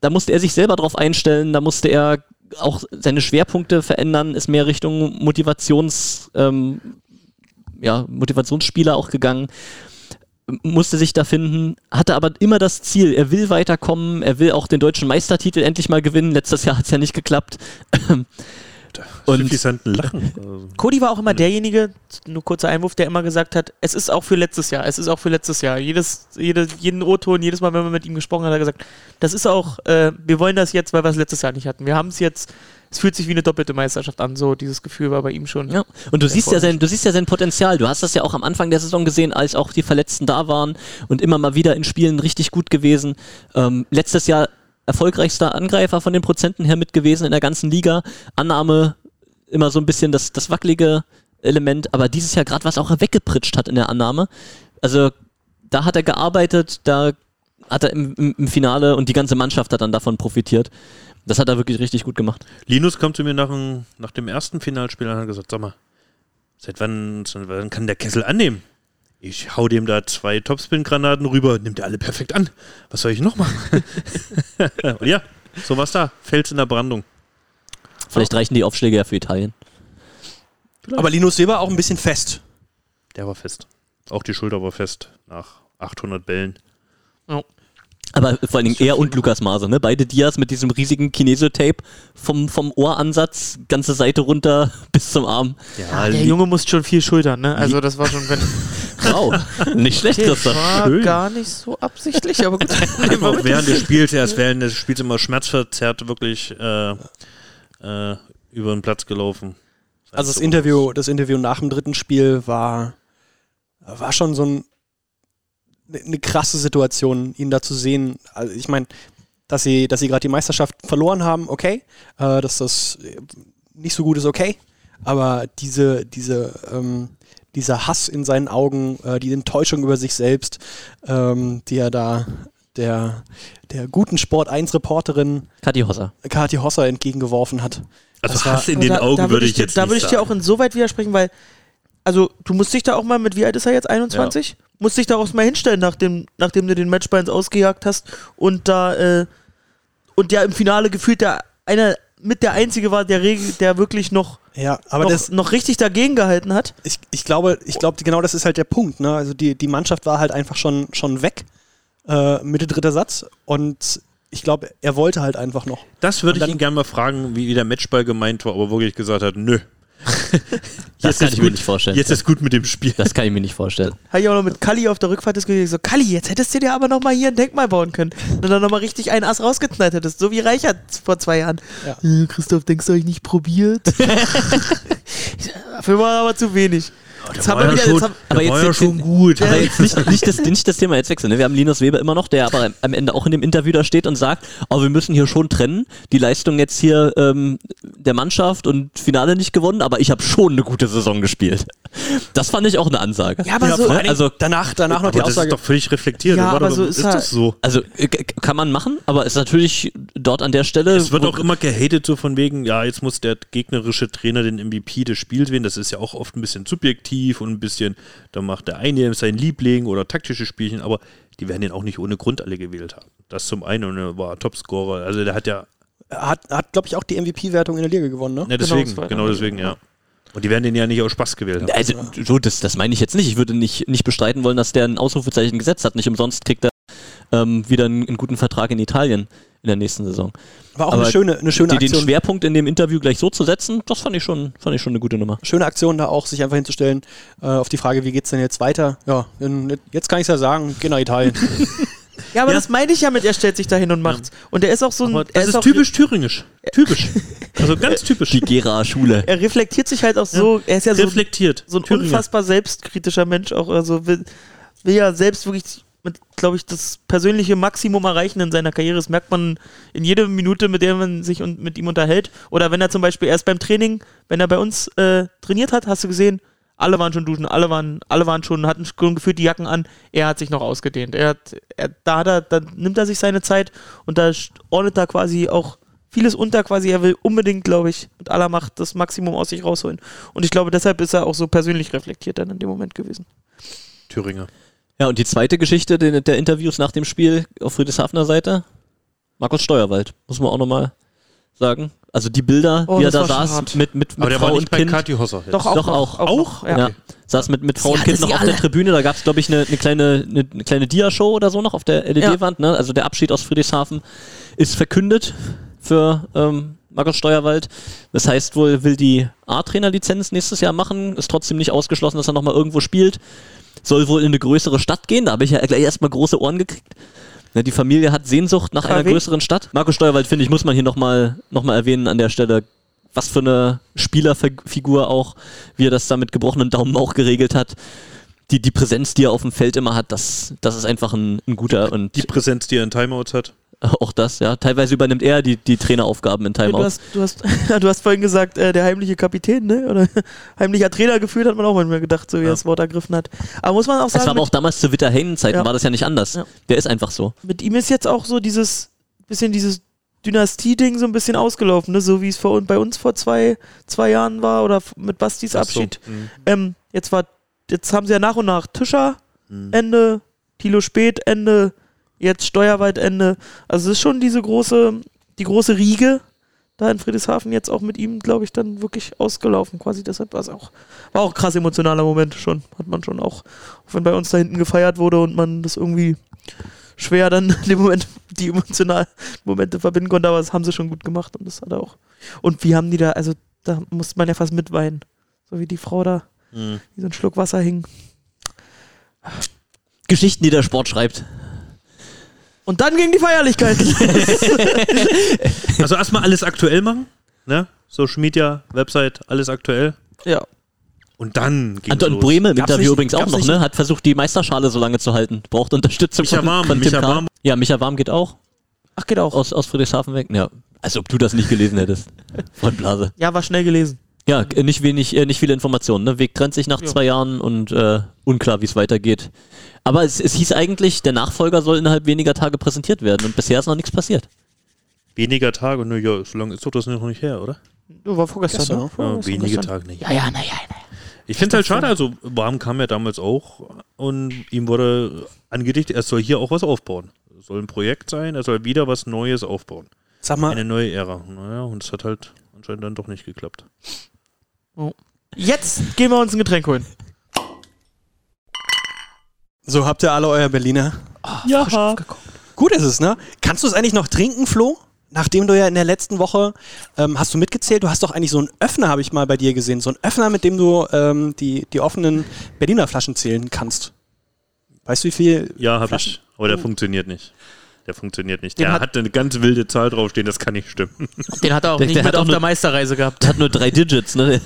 Da musste er sich selber drauf einstellen, da musste er auch seine Schwerpunkte verändern, ist mehr Richtung Motivations, ähm, ja, Motivationsspieler auch gegangen musste sich da finden, hatte aber immer das Ziel, er will weiterkommen, er will auch den deutschen Meistertitel endlich mal gewinnen. Letztes Jahr hat es ja nicht geklappt. Und Lachen. Also, Cody war auch immer derjenige, nur kurzer Einwurf, der immer gesagt hat, es ist auch für letztes Jahr, es ist auch für letztes Jahr. Jedes, jede, jeden O-Ton, jedes Mal, wenn man mit ihm gesprochen hat, hat er gesagt, das ist auch, äh, wir wollen das jetzt, weil wir es letztes Jahr nicht hatten. Wir haben es jetzt, es fühlt sich wie eine doppelte Meisterschaft an, so dieses Gefühl war bei ihm schon. Ja, und du siehst ja, sein, du siehst ja sein Potenzial. Du hast das ja auch am Anfang der Saison gesehen, als auch die Verletzten da waren und immer mal wieder in Spielen richtig gut gewesen. Ähm, letztes Jahr erfolgreichster Angreifer von den Prozenten her mit gewesen in der ganzen Liga. Annahme immer so ein bisschen das, das wackelige Element, aber dieses Jahr gerade was auch er weggepritscht hat in der Annahme. Also da hat er gearbeitet, da hat er im, im Finale und die ganze Mannschaft hat dann davon profitiert. Das hat er wirklich richtig gut gemacht. Linus kam zu mir nach, dem- nach dem ersten Finalspiel und hat gesagt, sag mal, seit wann, seit wann kann der Kessel annehmen? Ich hau dem da zwei Topspin-Granaten rüber, nimmt er alle perfekt an. Was soll ich noch machen? [laughs] und ja, so war's da. Fels in der Brandung. Vielleicht reichen die Aufschläge ja für Italien. Aber Linus Weber auch ein bisschen fest. Der war fest. Auch die Schulter war fest nach 800 Bällen. Aber vor allen Dingen er und Lukas Maser, ne? Beide Dias mit diesem riesigen Kinesotape vom, vom Ohransatz, ganze Seite runter [laughs] bis zum Arm. Ah, der Junge muss schon viel schultern, ne? Also das war schon, wenn. [laughs] Wow, nicht schlecht, Okay, Christoph. war Schön. gar nicht so absichtlich, aber gut. [laughs] Einfach auch während des Spiels, er ist während des Spiels immer schmerzverzerrt wirklich äh, äh, über den Platz gelaufen. Also das. Interview, das Interview nach dem dritten Spiel war, war schon so ein, eine ne krasse Situation, ihn da zu sehen. Also ich meine, dass sie, dass sie gerade die Meisterschaft verloren haben, okay. Äh, dass das äh, nicht so gut ist, okay. Aber diese, diese, ähm, dieser Hass in seinen Augen, äh, die Enttäuschung über sich selbst, ähm, die er da der, der guten Sport 1 Reporterin Kathi Hosser. Kathi Hosser entgegengeworfen hat. Also Das war- Hass in Aber den da- Augen da würde würd ich jetzt Da würde ich dir auch insoweit widersprechen, weil, also du musst dich da auch mal mit, wie alt ist er jetzt, 21? Musst dich da auch mal hinstellen, nachdem, nachdem du den Matchball ins Ausgejagt hast und da, äh, und ja im Finale gefühlt der einer mit der Einzige war, der, Regel, der wirklich noch, Ja, aber noch, das, noch richtig dagegen gehalten hat. ich, ich glaube, ich glaube, genau das ist halt der Punkt. Ne? Also die, die Mannschaft war halt einfach schon, schon weg, äh, Mitte dritter Satz. Und ich glaube, er wollte halt einfach noch. Das würde ich dann- ihn gerne mal fragen, wie, wie der Matchball gemeint war, ob er wirklich gesagt hat, nö. [laughs] Das kann ich mir gut. nicht vorstellen. Jetzt ist gut mit dem Spiel. Das kann ich mir nicht vorstellen. Habe ich auch noch mit Kalli auf der Rückfahrt diskutiert. Ich so, Kalli, jetzt hättest du dir aber noch mal hier ein Denkmal bauen können. Und dann noch mal richtig einen Ass rausgeknallt hättest. So wie Reichert vor zwei Jahren. Ja. Äh, Christoph, denkst du, hab ich nicht probiert? [laughs] Dafür war aber zu wenig. Jetzt haben wir wieder, jetzt haben, aber jetzt- ja jetzt- schon gut. Aber jetzt nicht, nicht, das, nicht das Thema jetzt wechseln. Ne? Wir haben Linus Weber immer noch, der aber am Ende auch in dem Interview da steht und sagt, oh, wir müssen hier schon trennen. Die Leistung jetzt hier ähm, der Mannschaft und Finale nicht gewonnen, aber ich habe schon eine gute Saison gespielt. Das fand ich auch eine Ansage. ja, aber Ja, so, also- danach, danach noch aber die das ist Aussage. doch völlig reflektiert. Ja, aber so ist, ist das halt- so. Also äh, kann man machen, aber ist natürlich dort an der Stelle. Es wird auch immer gehatet, so von wegen, ja, jetzt muss der gegnerische Trainer den MVP des Spiels wählen. Das ist ja auch oft ein bisschen subjektiv und ein bisschen, da macht der eine sein Liebling oder taktische Spielchen, aber die werden den auch nicht ohne Grund alle gewählt haben. Das zum einen und er war Topscorer. Also der hat ja, Hat, hat glaube ich, auch die MVP-Wertung in der Liga gewonnen, ne? ne, deswegen, war- genau, deswegen, ja. Und die werden den ja nicht aus Spaß gewählt haben. Also, so, das, das meine ich jetzt nicht. Ich würde nicht, nicht bestreiten wollen, dass der ein Ausrufezeichen gesetzt hat. Nicht umsonst kriegt er ähm, wieder einen, einen guten Vertrag in Italien in der nächsten Saison. War auch Aber eine schöne, eine schöne Die, den Aktion. Schwerpunkt in dem Interview gleich so zu setzen, das fand ich schon, fand ich schon eine gute Nummer. Schöne Aktion da auch, sich einfach hinzustellen äh, auf die Frage, wie geht's denn jetzt weiter? Ja, in, jetzt kann ich ja sagen, geh nach Italien. [laughs] ja, aber Ja. das meine ich ja mit, er stellt sich da hin und macht's. Und er ist auch so ein. Aber er das ist auch, typisch thüringisch. Typisch. Also ganz [laughs] typisch. Die Gera-Schule. Er reflektiert sich halt auch so. Er ist ja so, Reflektiert. so ein Thüringer. unfassbar selbstkritischer Mensch auch. Also will, will ja selbst wirklich mit, glaube ich, das persönliche Maximum erreichen in seiner Karriere. Das merkt man in jeder Minute, mit der man sich und mit ihm unterhält. Oder wenn er zum Beispiel erst beim Training, wenn er bei uns äh, trainiert hat, hast du gesehen, alle waren schon duschen, alle waren, alle waren schon, hatten schon gefühlt die Jacken an. Er hat sich noch ausgedehnt. Er hat, er, da, hat er, da nimmt er sich seine Zeit und da ordnet er quasi auch vieles unter quasi. Er will unbedingt, glaube ich, mit aller Macht das Maximum aus sich rausholen. Und ich glaube, deshalb ist er auch so persönlich reflektiert dann in dem Moment gewesen. Thüringer. Ja, und die zweite Geschichte der, der Interviews nach dem Spiel auf Friedrichshafener Seite, Markus Steuerwald, muss man auch nochmal sagen. Also die Bilder, Oh, wie er da saß hart. mit, mit, mit Aber der Frau war und nicht bei Kind. Kathi Hosser. jetzt. Doch, auch. Doch, auch. Auch? Ja. Saß mit, mit Frau und Kind noch auf alle. der Tribüne. Da gab es, glaube ich, eine, eine kleine, eine, eine kleine Dia-Show oder so noch auf der LED-Wand. Ne? Also der Abschied aus Friedrichshafen ist verkündet für ähm, Markus Steuerwald. Das heißt wohl, will die A-Trainer-Lizenz nächstes Jahr machen. Ist trotzdem nicht ausgeschlossen, dass er nochmal irgendwo spielt. Soll wohl in eine größere Stadt gehen. Da habe ich ja gleich erstmal große Ohren gekriegt. Ne, die Familie hat Sehnsucht nach einer KW? größeren Stadt. Markus Steuerwald, finde ich, muss man hier nochmal noch mal erwähnen an der Stelle. Was für eine Spielerfigur auch, wie er das da mit gebrochenen Daumen auch geregelt hat. Die, die Präsenz, die er auf dem Feld immer hat, das, das ist einfach ein, ein guter und Die Präsenz, die er in Timeouts hat. [laughs] auch das, ja. Teilweise übernimmt er die, die Traineraufgaben in Du Timeout. hast, du, hast, [laughs] du hast vorhin gesagt, äh, der heimliche Kapitän, ne? Oder [laughs] heimlicher Trainer gefühlt, hat man auch manchmal gedacht, so wie er das Wort ergriffen hat. Aber muss man auch Es war sagen, aber auch damals zu Witter Heinen-Zeiten Ja. war das ja nicht anders. Ja. Der ist einfach so. mit ihm ist jetzt auch so dieses bisschen dieses Dynastie-Ding so ein bisschen ausgelaufen, ne? So wie es vor, bei uns vor zwei, zwei Jahren war oder mit Bastis so. Abschied. Mhm. Ähm, jetzt war, jetzt haben sie ja nach und nach Tischer Mhm. Ende, Tilo Spät Ende, jetzt Steuerwald Ende. Also es ist schon diese große, die große Riege da in Friedrichshafen jetzt auch mit ihm, glaube ich, dann wirklich ausgelaufen. Quasi deshalb war es auch, war auch ein krass emotionaler Moment schon. Hat man schon auch, auch wenn bei uns da hinten gefeiert wurde und man das irgendwie schwer dann [laughs] in dem Moment die emotionalen Momente verbinden konnte, aber das haben sie schon gut gemacht und das hat er auch. Und wie haben die da, also da musste man ja fast mitweinen. So wie die Frau da, Mhm. wie so ein Schluck Wasser hing. Geschichten, die der Sport schreibt. Und dann ging die Feierlichkeit. [laughs] Also erstmal alles aktuell machen. Ne? Social Media, Website, alles aktuell. ja. Und dann ging Anton los. Brehme im Gab's Interview nicht- übrigens auch noch, nicht- ne? Hat versucht, die Meisterschale so lange zu halten. Braucht Unterstützung Micha von, Warm, von Micha. Warm. Ja, Micha Warm geht auch Ach, geht auch. aus, aus Friedrichshafen weg. Ja, als ob du das nicht gelesen hättest. Von Blase. Ja, war schnell gelesen. Ja, nicht wenig, äh, nicht viele Informationen. Ne? Weg trennt sich nach Ja. zwei Jahren und äh, unklar, wie es weitergeht. Aber es, es hieß eigentlich, der Nachfolger soll innerhalb weniger Tage präsentiert werden und bisher ist noch nichts passiert. Weniger Tage, ne, ja, so lange ist doch das noch nicht her, oder? Du war vorgestern, Gestern, ne? ne? Ja, Vorgestern, wenige gestern. Tage nicht. Ja, ja, naja. Na, Ich finde es halt schade, also Warm kam ja damals auch und ihm wurde angedichtet, er soll hier auch was aufbauen. Es soll ein Projekt sein, er soll wieder was Neues aufbauen. Sag mal, Eine neue Ära. Naja, und es hat halt anscheinend dann doch nicht geklappt. Jetzt gehen wir uns ein Getränk holen. so habt ihr alle euer Berliner. Ja. Gut ist es, ne? Kannst du es eigentlich noch trinken, Flo? nachdem du ja in der letzten Woche, ähm, hast du mitgezählt, du hast doch eigentlich so einen Öffner, habe ich mal bei dir gesehen, so einen Öffner, mit dem du ähm, die, die offenen Berliner Flaschen zählen kannst. Weißt du, wie viel? Ja, habe ich. Aber der funktioniert nicht. Der funktioniert nicht. Den Der hat- hat, eine ganz wilde Zahl draufstehen, das kann nicht stimmen. Den hat er auch Der- nicht der mit hat auch auf nur- der Meisterreise gehabt. Der hat nur drei Digits, ne?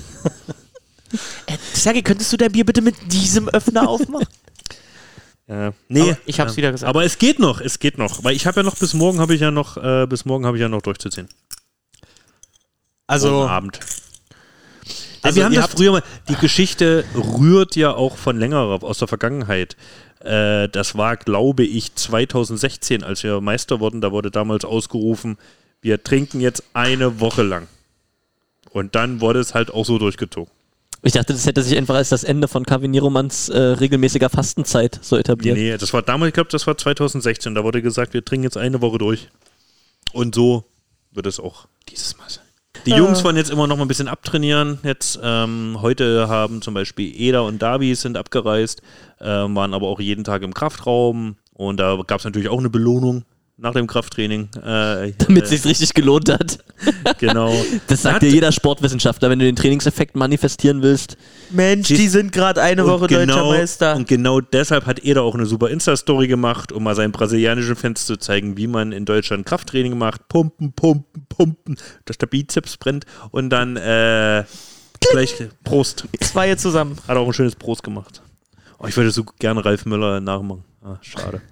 Äh, Sergej, könntest du dein Bier bitte mit diesem Öffner aufmachen? Ja. [laughs] Nee, Aber ich hab's ja. wieder gesagt. Aber es geht noch, es geht noch. Weil ich habe ja noch bis morgen habe ich ja noch, äh, bis morgen habe ich ja noch durchzuziehen. Also, Morgen Abend. Also wir haben das früher mal. Die Geschichte rührt ja auch von längerer, aus der Vergangenheit. Äh, das war, glaube ich, 2016, als wir Meister wurden. Da wurde damals ausgerufen, wir trinken jetzt eine Woche lang. Und dann wurde es halt auch so durchgezogen. Ich dachte, das hätte sich einfach als das Ende von Kavin Nieromans äh, regelmäßiger Fastenzeit so etabliert. nee, das war damals, ich glaube, das war 2016. Da wurde gesagt, wir trinken jetzt eine Woche durch. Und so wird es auch dieses Mal sein. Die Jungs wollen jetzt immer noch mal ein bisschen abtrainieren. Jetzt ähm, heute haben zum Beispiel Eda und Davi sind abgereist, ähm, waren aber auch jeden Tag im Kraftraum. Und da gab es natürlich auch eine Belohnung nach dem Krafttraining. Äh, Damit äh, es sich richtig gelohnt hat. [laughs] genau. Das sagt Hat- dir jeder Sportwissenschaftler, wenn du den Trainingseffekt manifestieren willst. Mensch, die sind gerade eine Woche deutscher Meister. Und genau deshalb hat Eder auch eine super Insta-Story gemacht, um mal seinen brasilianischen Fans zu zeigen, wie man in Deutschland Krafttraining macht. Pumpen, pumpen, pumpen, dass der Bizeps brennt und dann äh, gleich Prost. Zwei zusammen. Hat auch ein schönes Prost gemacht. Oh, ich würde so gerne Ralf Müller nachmachen. Ah, schade. [laughs]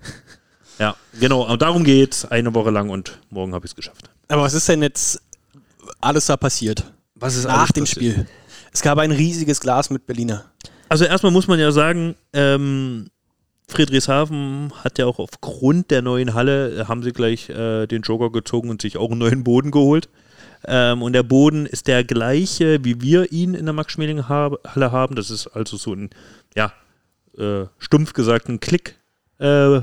ja, genau. Und darum geht's eine Woche lang und morgen habe ich es geschafft. aber was ist denn jetzt alles da passiert? Was ist Nach dem passiert? Spiel. Es gab ein riesiges Glas mit Berliner. Also erstmal muss man ja sagen, ähm, Friedrichshafen hat ja auch aufgrund der neuen Halle, äh, haben sie gleich äh, den Joker gezogen und sich auch einen neuen Boden geholt. Ähm, und der Boden ist der gleiche, wie wir ihn in der Max-Schmeling-Halle haben. Das ist also so ein, ja, äh, stumpf gesagt, ein Klick-Laminatboden, äh,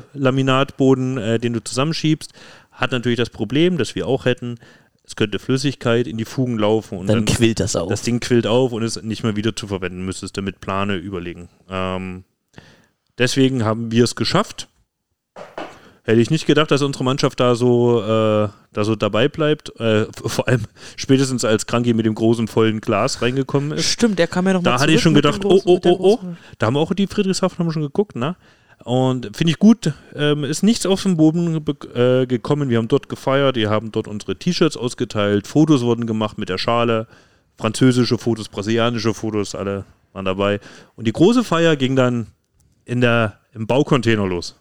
den du zusammenschiebst. Hat natürlich das Problem, das wir auch hätten. Es könnte Flüssigkeit in die Fugen laufen und Dann quillt das auch. das Ding quillt auf und ist nicht mehr wieder zu verwenden, müsstest du mit Plane überlegen. Ähm, deswegen haben wir es geschafft. Hätte ich nicht gedacht, dass unsere Mannschaft da so, äh, da so dabei bleibt. Äh, [laughs] vor allem spätestens als Kranki mit dem großen vollen Glas reingekommen ist. Stimmt, der kam ja noch mal Da hatte ich schon gedacht, oh, großen- oh, oh, oh. großen- Da haben wir auch die Friedrichshafen haben schon geguckt, ne? Und finde ich gut, ähm, ist nichts auf den Boden äh, gekommen. Wir haben dort gefeiert, wir haben dort unsere T-Shirts ausgeteilt, Fotos wurden gemacht mit der Schale, französische Fotos, brasilianische Fotos, alle waren dabei. Und die große Feier ging dann in der, im Baucontainer los.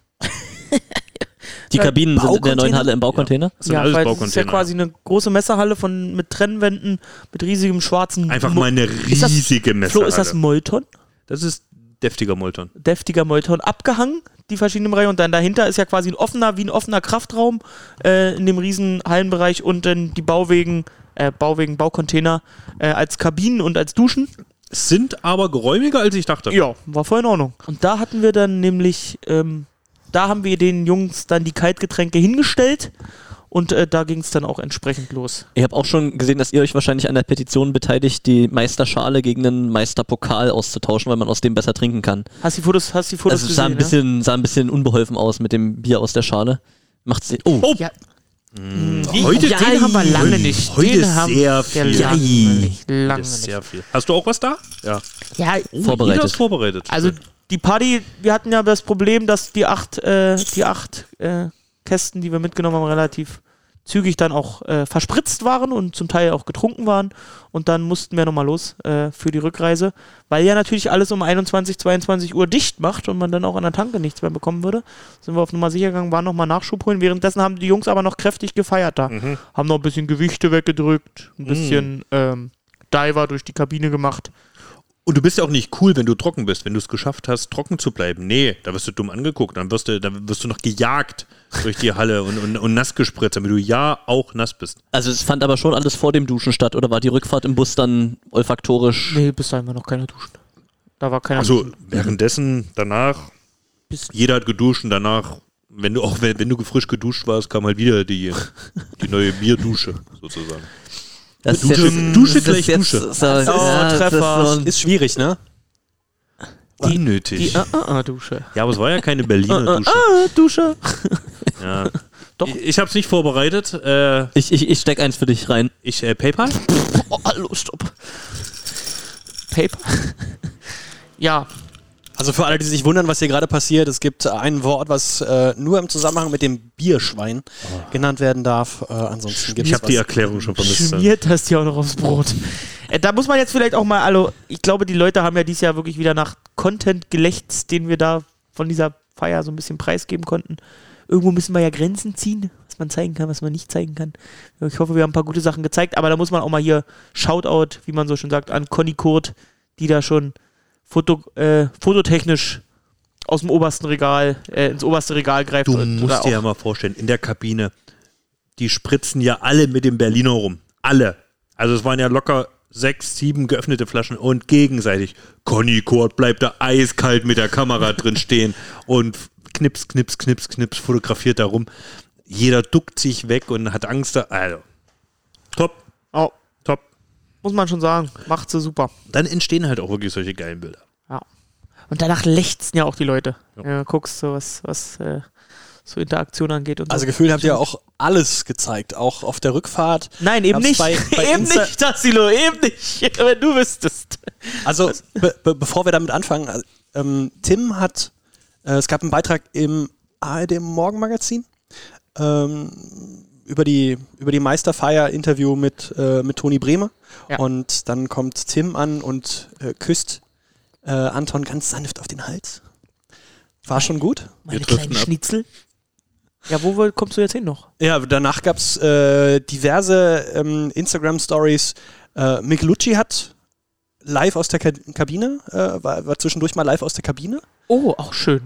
Die Kabinen sind in der neuen Baucontainer? Halle im Baucontainer. Das sind Ja, alles weil das ist ja Baucontainer. quasi eine große Messerhalle von, mit Trennwänden, mit riesigem schwarzen... Einfach Mo- mal eine Ist das- riesige Flo, Messerhalle. ist das Molton? das ist deftiger Molton. deftiger Molton abgehangen, die verschiedenen Bereiche. Und dann dahinter ist ja quasi ein offener, wie ein offener Kraftraum äh, in dem riesen Hallenbereich und dann die Bauwegen, äh, Bauwegen, Baucontainer äh, als Kabinen und als Duschen. Sind aber geräumiger, als ich dachte. Ja, war voll in Ordnung. Und da hatten wir dann nämlich, ähm, da haben wir den Jungs dann die Kaltgetränke hingestellt und äh, da ging es dann auch entsprechend los. Ich habe auch schon gesehen, dass ihr euch wahrscheinlich an der Petition beteiligt, die Meisterschale gegen einen Meisterpokal auszutauschen, weil man aus dem besser trinken kann. Hast die Fotos, hast die Fotos Also es sah ein, gesehen? bisschen, sah ein bisschen unbeholfen aus mit dem Bier aus der Schale. Macht sie. Oh, Oh, Ja. heute ja, den haben wir lange nicht. Heute den haben sehr wir viel. lange nicht. Lange sehr viel. Hast du auch was da? Ja. Ja, Vorbereitet. Jeder ist vorbereitet. Also die Party, wir hatten ja das Problem, dass die acht, äh, die acht äh, Kästen, die wir mitgenommen haben, relativ zügig dann auch äh, verspritzt waren und zum Teil auch getrunken waren. Und dann mussten wir nochmal los äh, für die Rückreise, weil ja natürlich alles um 21, 22 Uhr dicht macht und man dann auch an der Tanke nichts mehr bekommen würde. Sind wir auf Nummer sicher gegangen, waren nochmal Nachschub holen. Währenddessen haben die Jungs aber noch kräftig gefeiert da. Mhm. Haben noch ein bisschen Gewichte weggedrückt, ein bisschen ähm, Diver durch die Kabine gemacht. Und du bist ja auch nicht cool, wenn du trocken bist, wenn du es geschafft hast, trocken zu bleiben. Nee, da wirst du dumm angeguckt, dann wirst du, dann wirst du noch gejagt durch die Halle und, und, und nass gespritzt, damit du ja auch nass bist. also es fand aber schon alles vor dem Duschen statt, oder war die Rückfahrt im Bus dann olfaktorisch? Nee, bis dahin war noch keiner duschen. Da war keiner Also duschen. währenddessen, danach, Bis- jeder hat geduscht und danach, wenn du auch wenn, wenn du frisch geduscht warst, kam halt wieder die, die neue Bierdusche sozusagen. Das Dusche- jetzt- Dusche gleich Dusche. So, ja, das Treffer. ist so Ist schwierig, ne? Die Unnötig. äh, äh, äh, Dusche. ja, aber es war ja keine Berliner Dusche. Äh, Dusche. [laughs] Ja. Doch. Ich, ich habe es nicht vorbereitet. Äh, Ich, ich, ich steck eins für dich rein. ich äh, PayPal? Oh, hallo, stopp. Paper. ja, Also für alle, die sich wundern, was hier gerade passiert, es gibt ein Wort, was äh, nur im Zusammenhang mit dem Bierschwein genannt werden darf. Äh, ansonsten gibt Ich habe die Erklärung schon vermisst. schmiert das hier auch noch aufs Brot. Äh, da muss man jetzt vielleicht auch mal, also ich glaube, die Leute haben ja dieses Jahr wirklich wieder nach Content gelächzt, den wir da von dieser Feier so ein bisschen preisgeben konnten. Irgendwo müssen wir ja Grenzen ziehen, was man zeigen kann, was man nicht zeigen kann. Ich hoffe, wir haben ein paar gute Sachen gezeigt, aber da muss man auch mal hier Shoutout, wie man so schon sagt, an Conny Kurt, die da schon Foto, äh, fototechnisch aus dem obersten Regal, äh, ins oberste Regal greift. Du musst dir ja mal vorstellen, in der Kabine, die spritzen ja alle mit dem Berliner rum. Alle. Also es waren ja locker sechs, sieben geöffnete Flaschen und gegenseitig. Conny Kurt bleibt da eiskalt mit der Kamera [laughs] drin stehen und knips, knips, knips, knips, fotografiert da rum. Jeder duckt sich weg und hat Angst da. Also, top, Oh. Muss man schon sagen, macht sie super. Dann entstehen halt auch wirklich solche geilen Bilder. Ja. Und danach lechzen ja auch die Leute. Ja. Ja. guckst so, was, was äh, so Interaktion angeht und Also so. gefühlt habt ihr auch alles gezeigt, auch auf der Rückfahrt. Nein, eben nicht. bei- bei eben Insta- nicht, Tassilo, eben nicht. [laughs] Wenn du wüsstest. Also be be bevor wir damit anfangen, äh, ähm, Tim hat, äh, es gab einen Beitrag im ARD Morgenmagazin ähm, über die über die Meisterfeier Interview mit äh, mit Toni Bremer Ja. und dann kommt Tim an und äh, küsst äh, Anton ganz sanft auf den Hals. War schon gut. Meine kleinen ab. Schnitzel. Ja, wo kommst du jetzt hin noch? Ja, danach gab es äh, diverse ähm, Instagram-Stories. Äh, Michellucci hat live aus der Ka Kabine, äh, war, war zwischendurch mal live aus der Kabine. Oh, auch schön.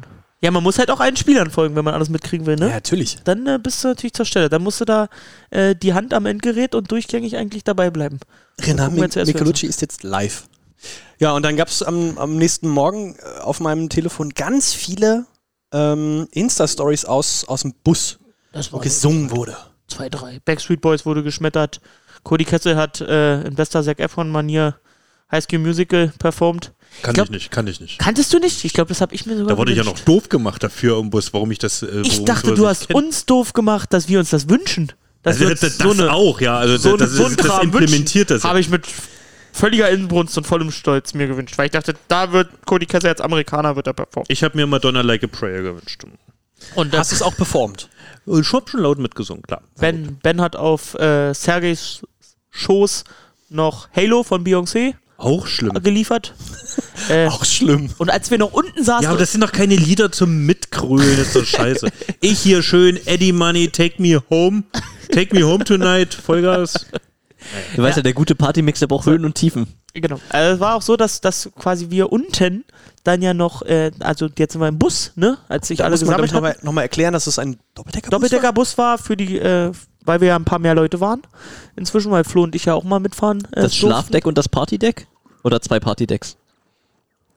Ja, man muss halt auch allen Spielern folgen, wenn man alles mitkriegen will, ne? Ja, natürlich. Dann äh, bist du natürlich zur Stelle. Dann musst du da äh, die Hand am Endgerät und durchgängig eigentlich dabei bleiben. Renan Michellucci ist jetzt live. Ja, und dann gab es am, am nächsten Morgen äh, auf meinem Telefon ganz viele ähm, Insta-Stories aus, aus dem Bus, Das wo gesungen wurde. zwei, drei. Backstreet Boys wurde geschmettert. Cody Kessel hat äh, in bester Zac Efron-Manier High School Musical performt. Kann glaub- ich nicht, kann ich nicht. Kanntest du nicht? Ich glaube, das habe ich mir sogar Da wurde ich ja gewünscht. noch doof gemacht dafür im Bus, warum ich das. Äh, Ich dachte, du hast kenn. uns doof gemacht, dass wir uns das wünschen. Dass Also wir das, uns das, das auch, ja. Also so, das, so das, ein das implementiert das. Habe ich mit völliger Inbrunst und vollem Stolz mir gewünscht, weil ich dachte, da wird Cody Kessel als Amerikaner wird er performen. Ich habe mir Madonna Like a Prayer gewünscht. Und Hast du es auch performt? Ich habe schon laut mitgesungen, klar. Ben, ben hat auf äh, Sergejs Schoß noch Halo von Beyoncé Auch schlimm. geliefert. [laughs] äh, Auch schlimm. und als wir noch unten saßen, Ja, aber das sind doch keine Lieder zum Mitgrölen, das ist doch scheiße. [laughs] ich hier schön, Eddie Money, Take Me Home, Take Me Home Tonight, Vollgas. Du weißt ja, der gute Partymix, der braucht Höhen und Tiefen. Genau. Also es war auch so, dass, dass quasi wir unten dann ja noch, äh, also jetzt sind wir im Bus, ne? Als sich Da alle muss man gesammelt haben. nochmal noch mal erklären, dass es ein Doppeldecker Doppeldecker-Bus war für die, äh, weil wir ja ein paar mehr Leute waren. Inzwischen, weil Flo und ich ja auch mal mitfahren. Äh, Das durften. Schlafdeck und das Partydeck? Oder zwei Partydecks?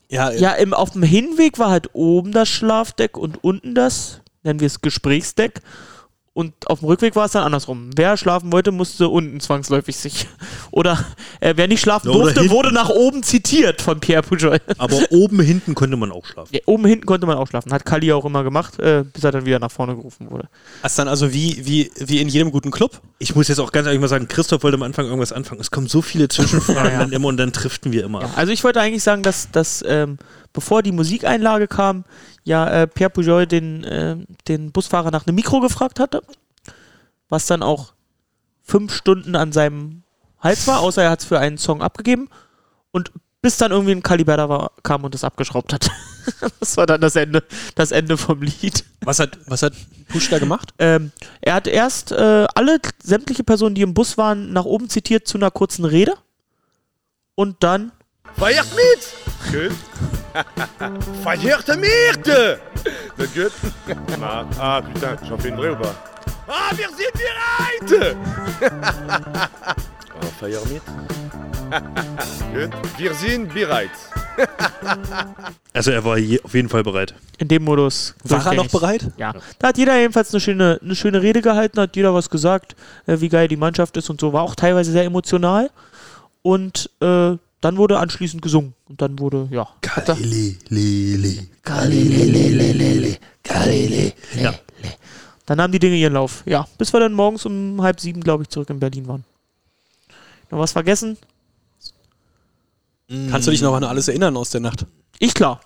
Ja, Ja, im, auf dem Hinweg war halt oben das Schlafdeck und unten das, nennen wir es Gesprächsdeck. Und auf dem Rückweg war es dann andersrum. Wer schlafen wollte, musste unten zwangsläufig sich. [laughs] Oder äh, wer nicht schlafen Oder durfte, hinten. wurde nach oben zitiert von Pierre Pujol. [laughs] Aber oben, hinten konnte man auch schlafen. Ja, oben hinten konnte man auch schlafen. Hat Kali auch immer gemacht, äh, bis er dann wieder nach vorne gerufen wurde. Das dann also wie, wie, wie in jedem guten Club. Ich muss jetzt auch ganz ehrlich mal sagen, Christoph wollte am Anfang irgendwas anfangen. Es kommen so viele Zwischenfragen Ja, ja. dann immer und dann driften wir immer Ja, ab. also ich wollte eigentlich sagen, dass, dass ähm, bevor die Musikeinlage kam, ja äh, Pierre Pujol den, äh, den Busfahrer nach einem Mikro gefragt hatte, was dann auch fünf Stunden an seinem Hals war, außer er hat es für einen Song abgegeben und bis dann irgendwie ein Kaliber da war, kam und es abgeschraubt hat. [laughs] das war dann das Ende, das Ende vom Lied. Was hat, was hat Push da gemacht? Ähm, er hat erst äh, alle sämtliche Personen, die im Bus waren, nach oben zitiert zu einer kurzen Rede und dann Feiert mit! Gut. Mit! Das gut. Na, ah, putain, j'en fais une vraie ou pas? Ah, wir sind bereit! [laughs] ah, feier mit. [laughs] gut. Wir sind bereit. [laughs] Also er war auf jeden Fall bereit. in dem Modus. War er noch bereit? Ja, da hat jeder jedenfalls eine schöne, eine schöne Rede gehalten, hat jeder was gesagt, äh, wie geil die Mannschaft ist und so, war auch teilweise sehr emotional. Und äh, dann wurde anschließend gesungen. Und dann wurde, ja. er- Galilei, Lili. Ja. Dann nahmen die Dinge ihren Lauf. Ja, bis wir dann morgens um halb sieben, glaube ich, zurück in Berlin waren. Noch was vergessen? Kannst du dich noch an alles erinnern aus der Nacht? Ich klar.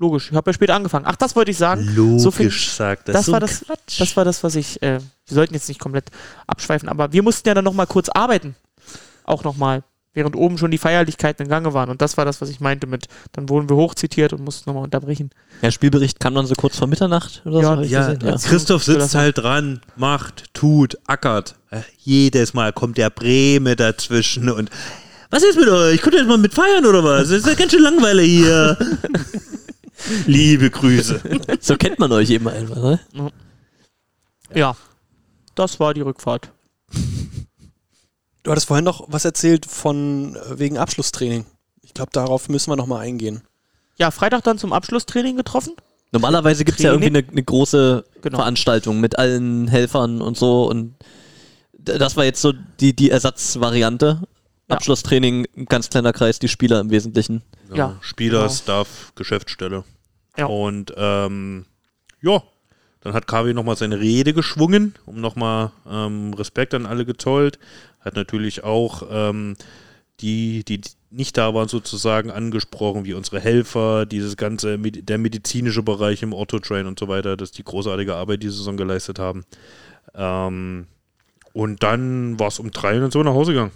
Logisch, ich habe ja später angefangen. Ach, das wollte ich sagen. Logisch, So viel- sagt Das so war das, Quatsch. das war das, was ich. Äh, wir sollten jetzt nicht komplett abschweifen, aber wir mussten ja dann nochmal kurz arbeiten. Auch nochmal. Während oben schon die Feierlichkeiten in Gange waren. Und das war das, was ich meinte mit, dann wurden wir hochzitiert und mussten nochmal unterbrechen. Der Spielbericht kam dann so kurz vor Mitternacht oder Ja, so. Ja, gesehen, Christoph sitzt halt dran, macht, tut, ackert. Äh, Jedes Mal kommt der Breme dazwischen und was ist mit euch? Könnt ihr jetzt mal mit feiern oder was? Das ist ja ganz schön langweilig hier. [laughs] Liebe Grüße. So kennt man euch eben einfach, ne? Ja, das war die Rückfahrt. Du hattest vorhin noch was erzählt von äh, wegen Abschlusstraining. Ich glaube, darauf müssen wir noch mal eingehen. Ja, Freitag dann zum Abschlusstraining getroffen. Normalerweise gibt es ja irgendwie eine, eine große Genau. Veranstaltung mit allen Helfern und so und das war jetzt so die, die Ersatzvariante. Ja. Abschlusstraining, ein ganz kleiner Kreis, die Spieler im Wesentlichen. Ja, Spieler, genau. Staff, Geschäftsstelle. Ja. Und ähm, ja, dann hat KW nochmal seine Rede geschwungen, um nochmal ähm, Respekt an alle gezollt. Hat natürlich auch ähm, die, die nicht da waren, sozusagen angesprochen, wie unsere Helfer, dieses ganze, der medizinische Bereich im Orthotrain und so weiter, dass die großartige Arbeit die Saison geleistet haben. Ähm, und dann war es um drei und so nach Hause gegangen.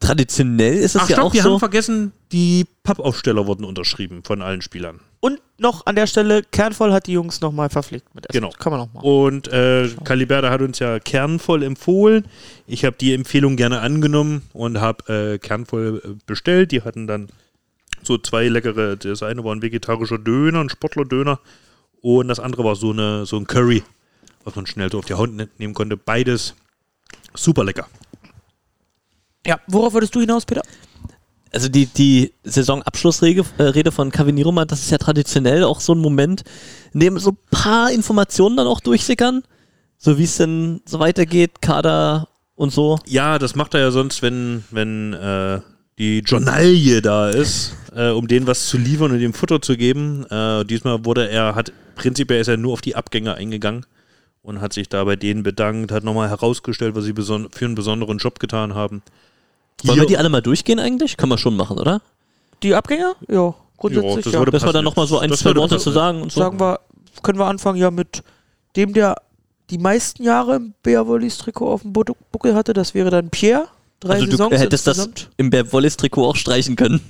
Traditionell ist es Ach ja stopp, auch wir so. haben vergessen, die Pappaufsteller wurden unterschrieben von allen Spielern. Und noch an der Stelle, Kernvoll hat die Jungs nochmal verpflegt mit Essen. Genau. Kann man noch machen. Und äh, Caliberta hat uns ja kernvoll empfohlen. Ich habe die Empfehlung gerne angenommen und habe äh, kernvoll äh, bestellt. Die hatten dann so zwei leckere. Das eine war ein vegetarischer Döner, ein Sportlerdöner. Und das andere war so, eine, so ein Curry, was man schnell so auf die Haut ne- nehmen konnte. Beides super lecker. Ja, worauf würdest du hinaus, Peter? Also die, die Saisonabschlussrede äh, Rede von Kaviniroma, das ist ja traditionell auch so ein Moment, in dem so ein paar Informationen dann auch durchsickern, so wie es denn so weitergeht, Kader und so. Ja, das macht er ja sonst, wenn, wenn äh, die Journalie da ist, äh, um denen was zu liefern und dem Futter zu geben. Äh, diesmal wurde er, hat prinzipiell ist er nur auf die Abgänge eingegangen und hat sich da bei denen bedankt, hat nochmal herausgestellt, was sie für einen besonderen Job getan haben. Wollen Hier- wir die alle mal durchgehen eigentlich? Können wir schon machen, oder? Die Abgänger? Ja, grundsätzlich das ja. Dass wir dann nochmal so ein, Das zwei Worte zu sagen und so. Sagen wir, können wir anfangen ja mit dem, der die meisten Jahre im Beerwollis Trikot auf dem Buckel hatte. Das wäre dann Pierre. Drei also du Saisons hättest das insgesamt. im Bear Wallis Trikot auch streichen können.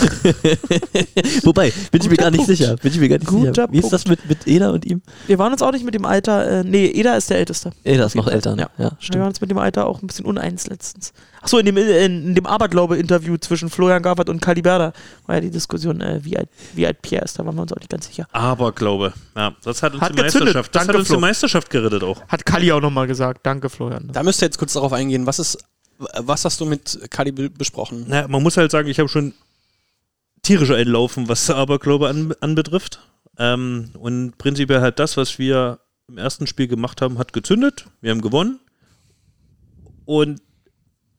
[laughs] Wobei, bin ich mir Guter gar nicht Punkt. sicher. Bin ich mir gar nicht Guter sicher. Wie ist das mit, mit Eda und ihm? Wir waren uns auch nicht mit dem Alter, äh, nee, Eda ist der Älteste. Eda ist noch älter, ne? Ja. Ja, Wir stimmt. waren uns mit dem Alter auch ein bisschen uneins letztens. Achso, in dem, in, in dem Aberglaube-Interview zwischen Florian Gaffert und Caliberda war ja die Diskussion, äh, wie, alt, wie alt Pierre ist. Da waren wir uns auch nicht ganz sicher. Aber glaube, ja, das hat uns Hat die gezündet. Meisterschaft, das Danke, hat uns die Flo. Meisterschaft gerettet auch. Hat Kali auch nochmal gesagt. Danke, Florian. Da müsst ihr jetzt kurz darauf eingehen. Was ist, was hast du mit Kali be- besprochen? Na, man muss halt sagen, ich habe schon tierische Einlaufen, was [laughs] Aberglaube an, anbetrifft. Ähm, und prinzipiell halt das, was wir im ersten Spiel gemacht haben, hat gezündet. Wir haben gewonnen. Und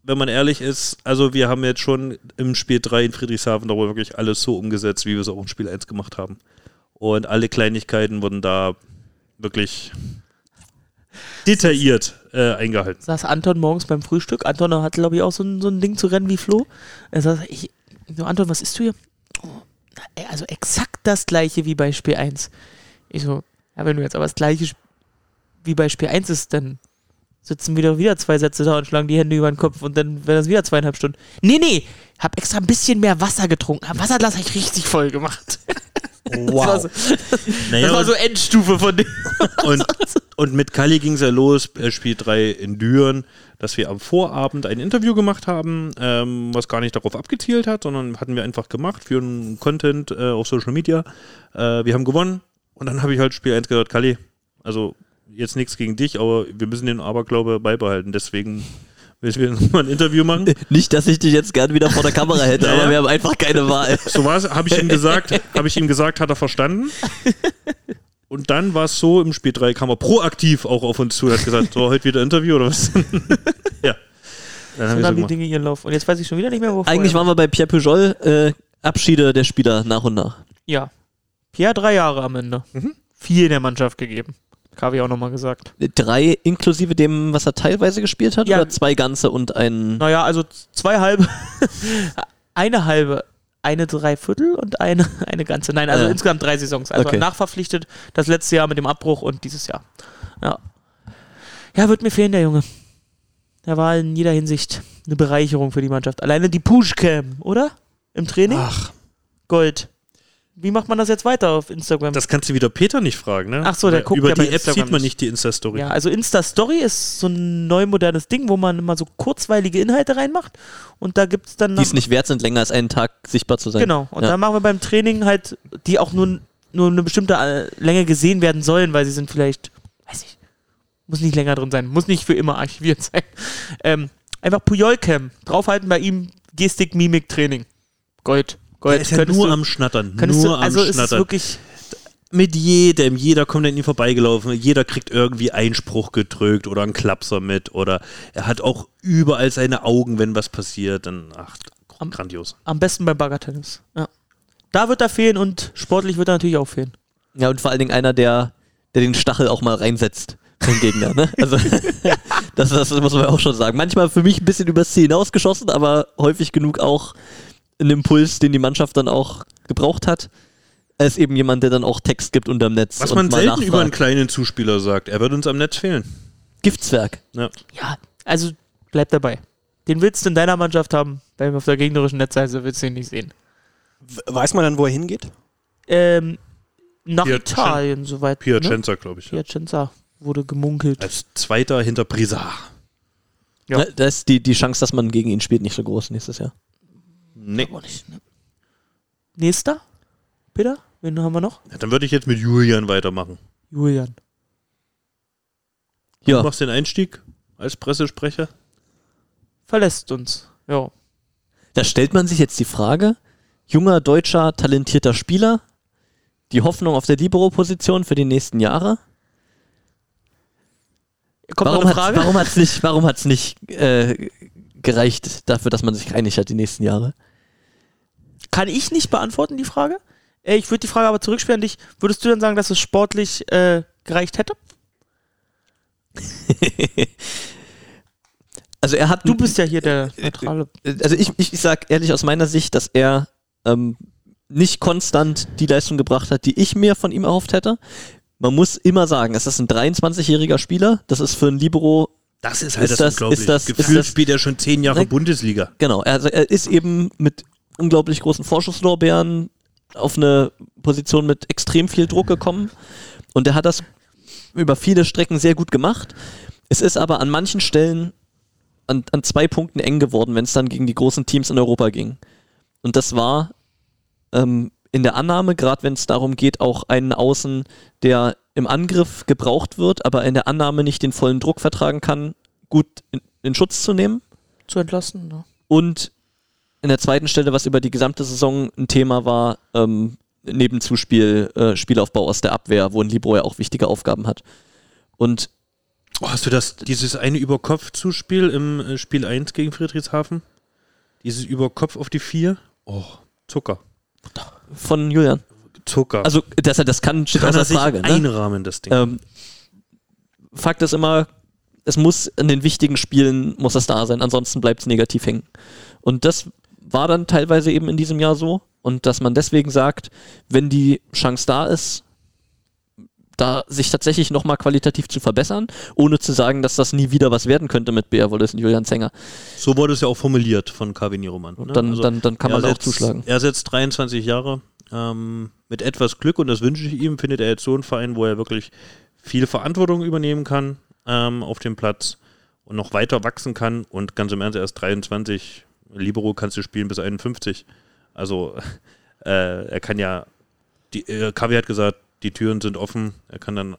wenn man ehrlich ist, also wir haben jetzt schon im Spiel 3 in Friedrichshafen darüber wirklich alles so umgesetzt, wie wir es auch im Spiel 1 gemacht haben. Und alle Kleinigkeiten wurden da wirklich detailliert äh, eingehalten. saß Anton morgens beim Frühstück. Anton hat, glaube ich, auch so ein, so ein Ding zu rennen wie Flo. Er sagt, ich, Anton, was isst du hier? Ey, also exakt das gleiche wie bei Spiel 1. Ich so, ja, wenn du jetzt aber das gleiche wie bei Spiel 1 ist, dann sitzen wieder wieder zwei Sätze da und schlagen die Hände über den Kopf und dann wäre das wieder zweieinhalb Stunden. Nee, nee, hab extra ein bisschen mehr Wasser getrunken. Hab Wasserglas hab ich richtig voll gemacht. [laughs] Das war so, Naja, das war so Endstufe von dem. [laughs] Und, und mit Kali ging es ja los, äh, Spiel 3 in Düren, dass wir am Vorabend ein Interview gemacht haben, ähm, was gar nicht darauf abgezielt hat, sondern hatten wir einfach gemacht für einen Content äh, auf Social Media. Äh, wir haben gewonnen und dann habe ich halt Spiel 1 gesagt, Kali, also jetzt nichts gegen dich, aber wir müssen den Aberglaube beibehalten, deswegen müssen wir nochmal ein Interview machen. [laughs] Nicht, dass ich dich jetzt gern wieder vor der Kamera hätte, Ja, ja. aber wir haben einfach keine Wahl. So war es, habe ich ihm gesagt, habe ich ihm gesagt, hat er verstanden. [laughs] Und dann war es so, im Spiel 3 kam er proaktiv auch auf uns zu und hat gesagt, so, heute wieder Interview oder was? [laughs] ja. Dann haben Und wir so haben die. Dinge ihren Lauf. Und jetzt weiß ich schon wieder nicht mehr, wo Eigentlich waren wir bei Pierre Pujol, äh, Abschiede der Spieler nach und nach. Ja. Pierre drei Jahre am Ende. Mhm. viel in der Mannschaft gegeben. Kavi auch nochmal gesagt. Drei inklusive dem, was er teilweise gespielt hat, Ja. oder zwei ganze und ein. Naja, also zwei halbe, [laughs] eine halbe, eine Dreiviertel und eine, [laughs] eine ganze. Nein, also Äh. insgesamt drei Saisons. Also Okay. nachverpflichtet das letzte Jahr mit dem Abbruch und dieses Jahr. Ja. Ja, wird mir fehlen, der Junge. Er war in jeder Hinsicht eine Bereicherung für die Mannschaft. Alleine die Pushcam, oder? Im Training? Ach, Gold. Wie macht man das jetzt weiter auf Instagram? Das kannst du wieder Peter nicht fragen, ne? Ach so, der Weil guckt Über ja bei die App Instagram sieht man nicht. nicht die Insta-Story. Ja, also Insta-Story ist so ein neu modernes Ding, wo man immer so kurzweilige Inhalte reinmacht und da gibt es dann Die es nicht wert sind, länger als einen Tag sichtbar zu sein. Genau, und Ja. dann machen wir beim Training halt, die auch nur, nur eine bestimmte äh, Länge gesehen werden sollen, weil sie sind vielleicht, weiß ich, muss nicht länger drin sein, muss nicht für immer archiviert [laughs] sein. Ähm, einfach Puyol-Cam, draufhalten bei ihm, Gestik, Mimik, Training. Gold. Gold. Der ist ja nur du- am Schnattern. Nur du, also am ist es Schnattern. wirklich, Mit jedem. Jeder kommt an ihm vorbeigelaufen. Jeder kriegt irgendwie Einspruch gedrückt oder einen Klapser mit. Oder er hat auch überall seine Augen, wenn was passiert. Dann, ach, Am- grandios. am besten beim Baggertennis. Ja. Da wird er fehlen und sportlich wird er natürlich auch fehlen. Ja, und vor allen Dingen einer, der, der den Stachel auch mal reinsetzt vom Gegner. Ne? Also, [laughs] das, das muss man auch schon sagen. Manchmal für mich ein bisschen übers Ziel hinausgeschossen, aber häufig genug auch ein Impuls, den die Mannschaft dann auch gebraucht hat. Er ist eben jemand, der dann auch Text gibt unterm Netz. Was und man mal selten nachfragt. über einen kleinen Zuspieler sagt. Er wird uns am Netz fehlen. Giftzwerg. Ja. Ja, also bleib dabei. Den willst du in deiner Mannschaft haben, weil auf der gegnerischen Netzseite willst du ihn nicht sehen. weiß man dann, wo er hingeht? Ähm, nach Piacen- Italien, soweit. ne? Piacenza, glaube ich. Ja. Piacenza wurde gemunkelt. Als Zweiter hinter Brisard. Ja. Ja. Da ist die, die Chance, dass man gegen ihn spielt, nicht so groß nächstes Jahr. Nee. Aber nicht, ne? Nächster? Peter? Wen haben wir noch? Ja, Dann würde ich jetzt mit Julian weitermachen. Julian. Du Ja, machst den Einstieg als Pressesprecher. Verlässt uns. Ja. da stellt man sich jetzt die Frage, junger, deutscher, talentierter Spieler, die Hoffnung auf der Libero-Position für die nächsten Jahre. Kommt warum hat's, Frage? warum hat's nicht, warum hat's nicht äh, gereicht dafür, dass man sich geeinigt hat die nächsten Jahre? Kann ich nicht beantworten, die Frage. Äh, ich würde die Frage aber zurückspielen an dich. Würdest du dann sagen, dass es sportlich äh, gereicht hätte? [laughs] Also er hat Du bist ja hier der neutrale. also ich, ich, ich sag ehrlich aus meiner Sicht, dass er ähm, nicht konstant die Leistung gebracht hat, die ich mir von ihm erhofft hätte. Man muss immer sagen, es ist ein 23-jähriger Spieler. Das ist für ein Libero Das ist halt Ist das, das- ist das- ist Gefühlt das- spielt er schon zehn Jahre Ne? Bundesliga. Genau, also er ist eben mit unglaublich großen Vorschusslorbeeren auf eine Position mit extrem viel Druck gekommen und er hat das über viele Strecken sehr gut gemacht. Es ist aber an manchen Stellen an, an zwei Punkten eng geworden, wenn es dann gegen die großen Teams in Europa ging. Und das war ähm, in der Annahme, gerade wenn es darum geht, auch einen Außen, der im Angriff gebraucht wird, aber in der Annahme nicht den vollen Druck vertragen kann, gut in, in Schutz zu nehmen. Zu entlassen. Ne? Und in der zweiten Stelle, was über die gesamte Saison ein Thema war, ähm, Nebenzuspiel, äh, Spielaufbau aus der Abwehr, wo ein Libro ja auch wichtige Aufgaben hat. Und Oh, hast du das, dieses eine Über-Kopf-Zuspiel im äh, Spiel 1 gegen Friedrichshafen? Dieses Über-Kopf auf die 4? Oh, Zucker. von Julian. Zucker. Also, dass er das kann, steht kann außer er sich Frage. Ne? einrahmen, das Ding. Ähm, Fakt ist immer, es muss in den wichtigen Spielen muss es da sein, ansonsten bleibt es negativ hängen. Und das war dann teilweise eben in diesem Jahr so. Und dass man deswegen sagt, wenn die Chance da ist, da sich tatsächlich nochmal qualitativ zu verbessern, ohne zu sagen, dass das nie wieder was werden könnte mit Bea Wallace und Julian Zenger, So wurde es ja auch formuliert von Kavini Roman. Ne? dann, dann, dann kann man er auch setzt- zuschlagen. Er setzt 23 Jahre. Ähm, mit etwas Glück, und das wünsche ich ihm, findet er jetzt so einen Verein, wo er wirklich viel Verantwortung übernehmen kann ähm, auf dem Platz und noch weiter wachsen kann. Und ganz im Ernst, er ist 23. Libero kannst du spielen bis 51. Also [laughs] äh, er kann ja, die, äh, Kavi hat gesagt, die Türen sind offen. Er kann dann,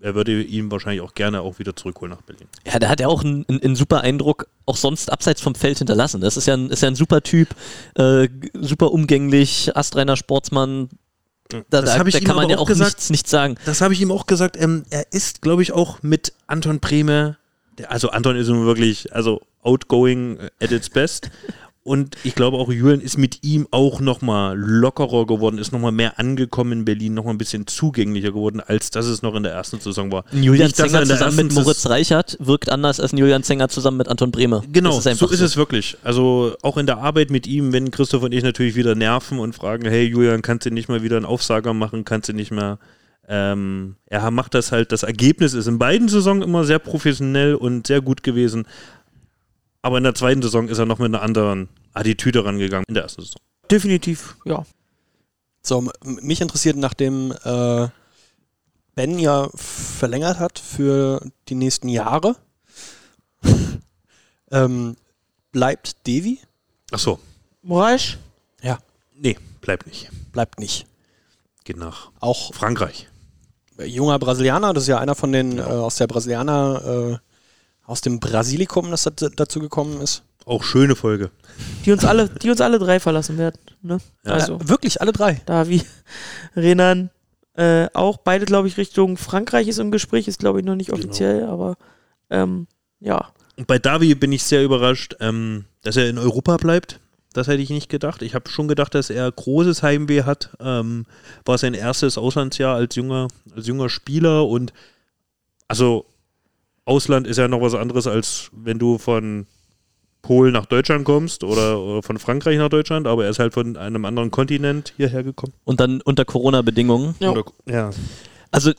er würde ihn wahrscheinlich auch gerne auch wieder zurückholen nach Berlin. Ja, der hat ja auch einen, einen, super Eindruck, auch sonst abseits vom Feld hinterlassen. Das ist ja ein, ist ja ein super Typ, äh, super umgänglich, astreiner Sportsmann. Da, Das da, ich da ihm kann man ja auch gesagt. nichts, nichts sagen. Das habe ich ihm auch gesagt. Ähm, er ist, glaube ich, auch mit Anton Brehme, also Anton ist nun wirklich, also outgoing at its best. [laughs] Und ich glaube auch, Julian ist mit ihm auch nochmal lockerer geworden, ist nochmal mehr angekommen in Berlin, nochmal ein bisschen zugänglicher geworden, als das es noch in der ersten Saison war. Julian Nicht, er Zenger zusammen mit Moritz Reichert wirkt anders als ein Julian Zenger zusammen mit Anton Bremer. Genau, ist so ist es wirklich. Also auch in der Arbeit mit ihm, wenn Christoph und ich natürlich wieder nerven und fragen, hey Julian, kannst du nicht mal wieder einen Aufsager machen, kannst du nicht mehr. Ähm, er macht das halt, das Ergebnis ist in beiden Saisonen immer sehr professionell und sehr gut gewesen. Aber in der zweiten Saison ist er noch mit einer anderen Attitüde rangegangen in der ersten Saison. Definitiv, ja. So, mich interessiert, nachdem äh, Ben ja verlängert hat für die nächsten Jahre, [laughs] ähm, bleibt Devi? Ach so, Moraes? Ja, nee, bleibt nicht. bleibt nicht. Geht nach Auch Frankreich. Junger Brasilianer, das ist ja einer von den äh, aus der Brasilianer, äh, aus dem Brasilikum, das dazu gekommen ist. Auch schöne Folge. Die uns alle, die uns alle drei verlassen werden. Ne? Ja. Also, Äh, wirklich, alle drei. Davi, [laughs] Renan, äh, auch beide, glaube ich, Richtung Frankreich ist im Gespräch, ist, glaube ich, noch nicht offiziell, aber ähm, ja. Und bei Davi bin ich sehr überrascht, ähm, dass er in Europa bleibt. Das hätte ich nicht gedacht. Ich habe schon gedacht, dass er großes Heimweh hat. Ähm, war sein erstes Auslandsjahr als junger, als junger Spieler und also Ausland ist ja noch was anderes, als wenn du von Polen nach Deutschland kommst oder, oder von Frankreich nach Deutschland, aber er ist halt von einem anderen Kontinent hierher gekommen. Und dann unter Corona-Bedingungen. Ja. Ja. Also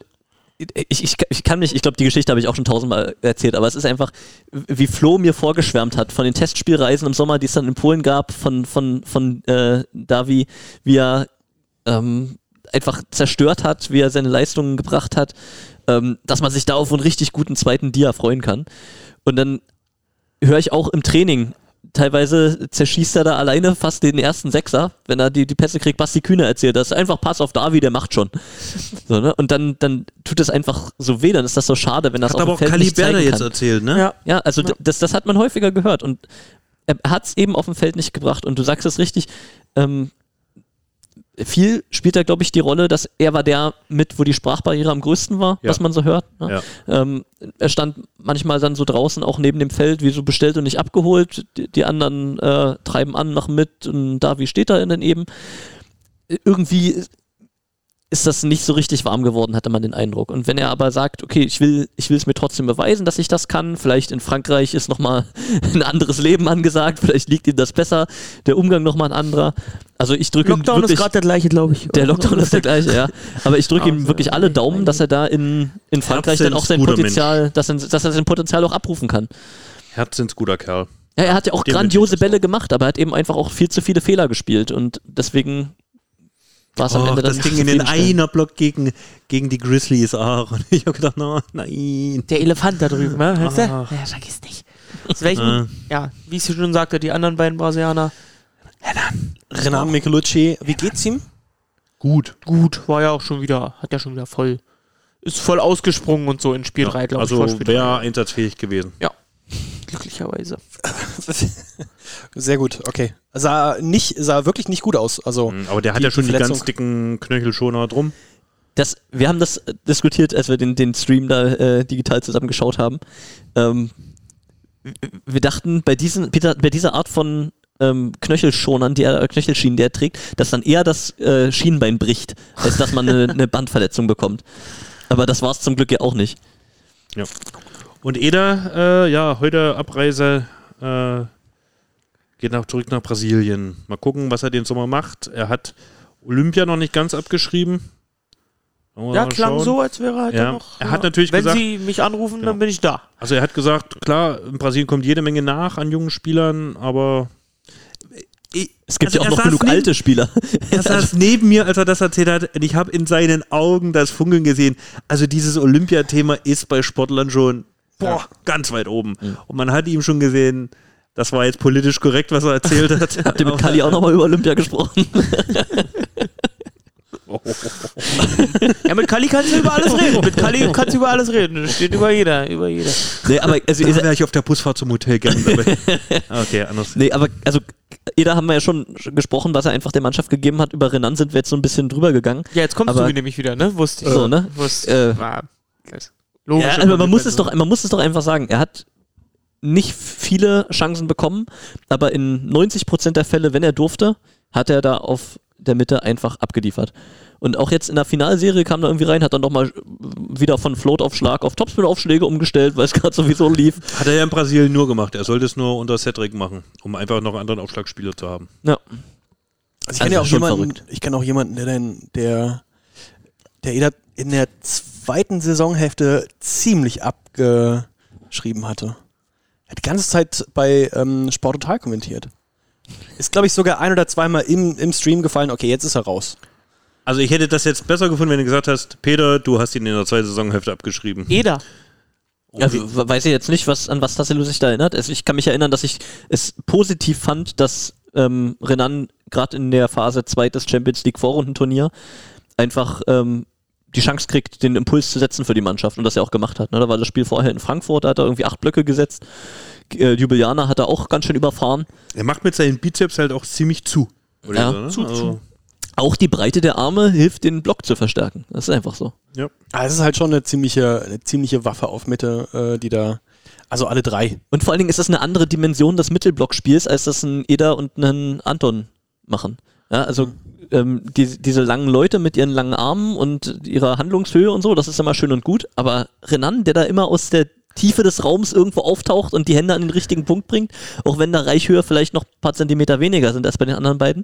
ich, ich, ich kann mich, ich glaube, die Geschichte habe ich auch schon tausendmal erzählt, aber es ist einfach, wie Flo mir vorgeschwärmt hat von den Testspielreisen im Sommer, die es dann in Polen gab, von, von, von äh, Davi, wie er ähm, einfach zerstört hat, wie er seine Leistungen gebracht hat, ähm, dass man sich da auf einen richtig guten zweiten Dia freuen kann. Und dann höre ich auch im Training, teilweise zerschießt er da alleine fast den ersten Sechser, wenn er die, die Pässe kriegt, Basti Kühner erzählt. Das ist einfach Pass auf Davi, der macht schon. So, ne? Und dann, dann tut es einfach so weh, dann ist das so schade, wenn das Hat auf aber dem auch Feld nicht Caliberda zeigen jetzt erzählt, ne? Ja. Ja, also d- das, das hat man häufiger gehört und er hat es eben auf dem Feld nicht gebracht. Und du sagst es richtig, ähm, viel spielt da, glaube ich, die Rolle, dass er war der mit, wo die Sprachbarriere am größten war, Ja. was man so hört. Ne? Ja. Ähm, er stand manchmal dann so draußen auch neben dem Feld, wie so bestellt und nicht abgeholt. Die, die anderen äh, treiben an, machen mit und Davi steht da dann eben. Irgendwie ist das nicht so richtig warm geworden, hatte man den Eindruck. Und wenn er aber sagt, okay, ich will, ich will es mir trotzdem beweisen, dass ich das kann, vielleicht in Frankreich ist nochmal [laughs] ein anderes Leben angesagt, vielleicht liegt ihm das besser, der Umgang nochmal ein anderer. Also ich drücke ihm Lockdown ist wirklich, gerade der gleiche, glaube ich. der Lockdown ist der gleiche, ja. Aber ich drücke ihm Also, wirklich alle Daumen, dass er da in, in Frankreich dann auch sein Potenzial, dass er, dass er sein Potenzial auch abrufen kann. Herzensguter Kerl. Ja, er hat ja auch Dem grandiose Bälle gemacht, aber er hat eben einfach auch viel zu viele Fehler gespielt und deswegen war es am Och, Ende das ging in den zufriedenstellend. einer Block gegen, gegen die Grizzlies auch. Und ich habe gedacht, no, nein. Der Elefant da drüben, ne? Hörst du? Ja, vergiss nicht. Aus welchen, Ah. ja, wie ich schon sagte, die anderen beiden Brasilianer, Renan Michelucci, wie geht's ihm? Gut. gut, war ja auch schon wieder, hat ja schon wieder voll, ist voll ausgesprungen und so in Spiel 3, glaube ich. vor Also wäre einsatzfähig gewesen. Glücklicherweise. [laughs] Sehr gut, okay. Sah, nicht, sah wirklich nicht gut aus. Also, Mhm, Aber der hat ja schon die die, ganz Verletzung. dicken Knöchelschoner drum. Das, wir haben das äh, diskutiert, als wir den, den Stream da äh, digital zusammen geschaut haben. Ähm, wir dachten, bei, diesen, Peter, bei dieser Art von ähm, Knöchelschonern, die er, äh, Knöchelschienen, die er trägt, dass dann eher das äh, Schienbein bricht, als dass man eine, [laughs] eine Bandverletzung bekommt. Aber das war es zum Glück ja auch nicht. Und Eder, äh, ja, heute Abreise, äh, geht nach, zurück nach Brasilien. Mal gucken, was er den Sommer macht. Er hat Olympia noch nicht ganz abgeschrieben. Ja, klang schauen. so, als wäre er halt Ja, noch. er hat natürlich Wenn gesagt- Sie mich anrufen, Ja. dann bin ich da. Also er hat gesagt, klar, in Brasilien kommt jede Menge nach an jungen Spielern, aber Es gibt Also ja auch noch genug neben- alte Spieler. [laughs] Er saß neben mir, als er das erzählt hat, und ich habe in seinen Augen das Funkeln gesehen. Also dieses Olympiathema ist bei Sportlern schon boah, ganz weit oben. Und man hat ihm schon gesehen, das war jetzt politisch korrekt, was er erzählt hat. [laughs] Habt ihr mit Kali auch nochmal über Olympia gesprochen? [laughs] Ja, mit Kali kannst du über alles reden. Mit Kali kannst du über alles reden. Das steht über jeder, über jeder. nee, aber also, Da wäre ich auf der Busfahrt zum Hotel gerne dabei. [laughs] okay, anders. Nee, aber also Eder haben wir ja schon gesprochen, was er einfach der Mannschaft gegeben hat. Über Renan sind wir jetzt so ein bisschen drüber gegangen. Ja, jetzt kommst Aber- du nämlich wieder, ne? Wusste ich. So, ne? Wusste Äh, war, das- logisch. Ja, also man muss es doch, man muss es doch einfach sagen. Er hat nicht viele Chancen bekommen, aber in 90% der Fälle, wenn er durfte, hat er da auf der Mitte einfach abgeliefert. Und auch jetzt in der Finalserie kam er irgendwie rein, hat dann nochmal wieder von Float-Aufschlag auf Topspin-Aufschläge umgestellt, weil es [laughs] gerade sowieso lief. Hat er ja in Brasilien nur gemacht. Er sollte es nur unter Cedric machen, um einfach noch einen anderen Aufschlagspieler zu haben. Ja. Also ich kenne ja Also auch jemanden, verrückt. ich kenne auch jemanden, der den, der, der in der- in der zweiten Saisonhälfte ziemlich abgeschrieben hatte. Er hat die ganze Zeit bei ähm, Sport Total kommentiert. Ist, glaube ich, sogar ein oder zweimal im, im Stream gefallen, okay, jetzt ist er raus. Also ich hätte das jetzt besser gefunden, wenn du gesagt hast, Peter, du hast ihn in der zweiten Saisonhälfte abgeschrieben. Eder. Also, we- weiß ich jetzt nicht, was, an was Tassilo sich da erinnert. Also ich kann mich erinnern, dass ich es positiv fand, dass ähm, Renan gerade in der Phase 2 des Champions League Vorrundenturnier einfach ähm, die Chance kriegt, den Impuls zu setzen für die Mannschaft und das er auch gemacht hat. Ne? Da war das Spiel vorher in Frankfurt, da hat er irgendwie acht Blöcke gesetzt. Äh, Ljubljana hat er auch ganz schön überfahren. Er macht mit seinen Bizeps halt auch ziemlich zu. Oder Ja, so, ne? zu, also, Auch die Breite der Arme hilft, den Block zu verstärken. Das ist einfach so. ja. Aber es ist halt schon eine ziemliche, eine ziemliche Waffe auf Mitte, äh, die da, also alle drei. Und vor allen Dingen ist das eine andere Dimension des Mittelblockspiels, als das ein Eder und ein Anton machen. Ja, also ähm, die, diese langen Leute mit ihren langen Armen und ihrer Handlungshöhe und so, das ist immer schön und gut. Aber Renan, der da immer aus der Tiefe des Raums irgendwo auftaucht und die Hände an den richtigen Punkt bringt, auch wenn da Reichhöhe vielleicht noch ein paar Zentimeter weniger sind als bei den anderen beiden,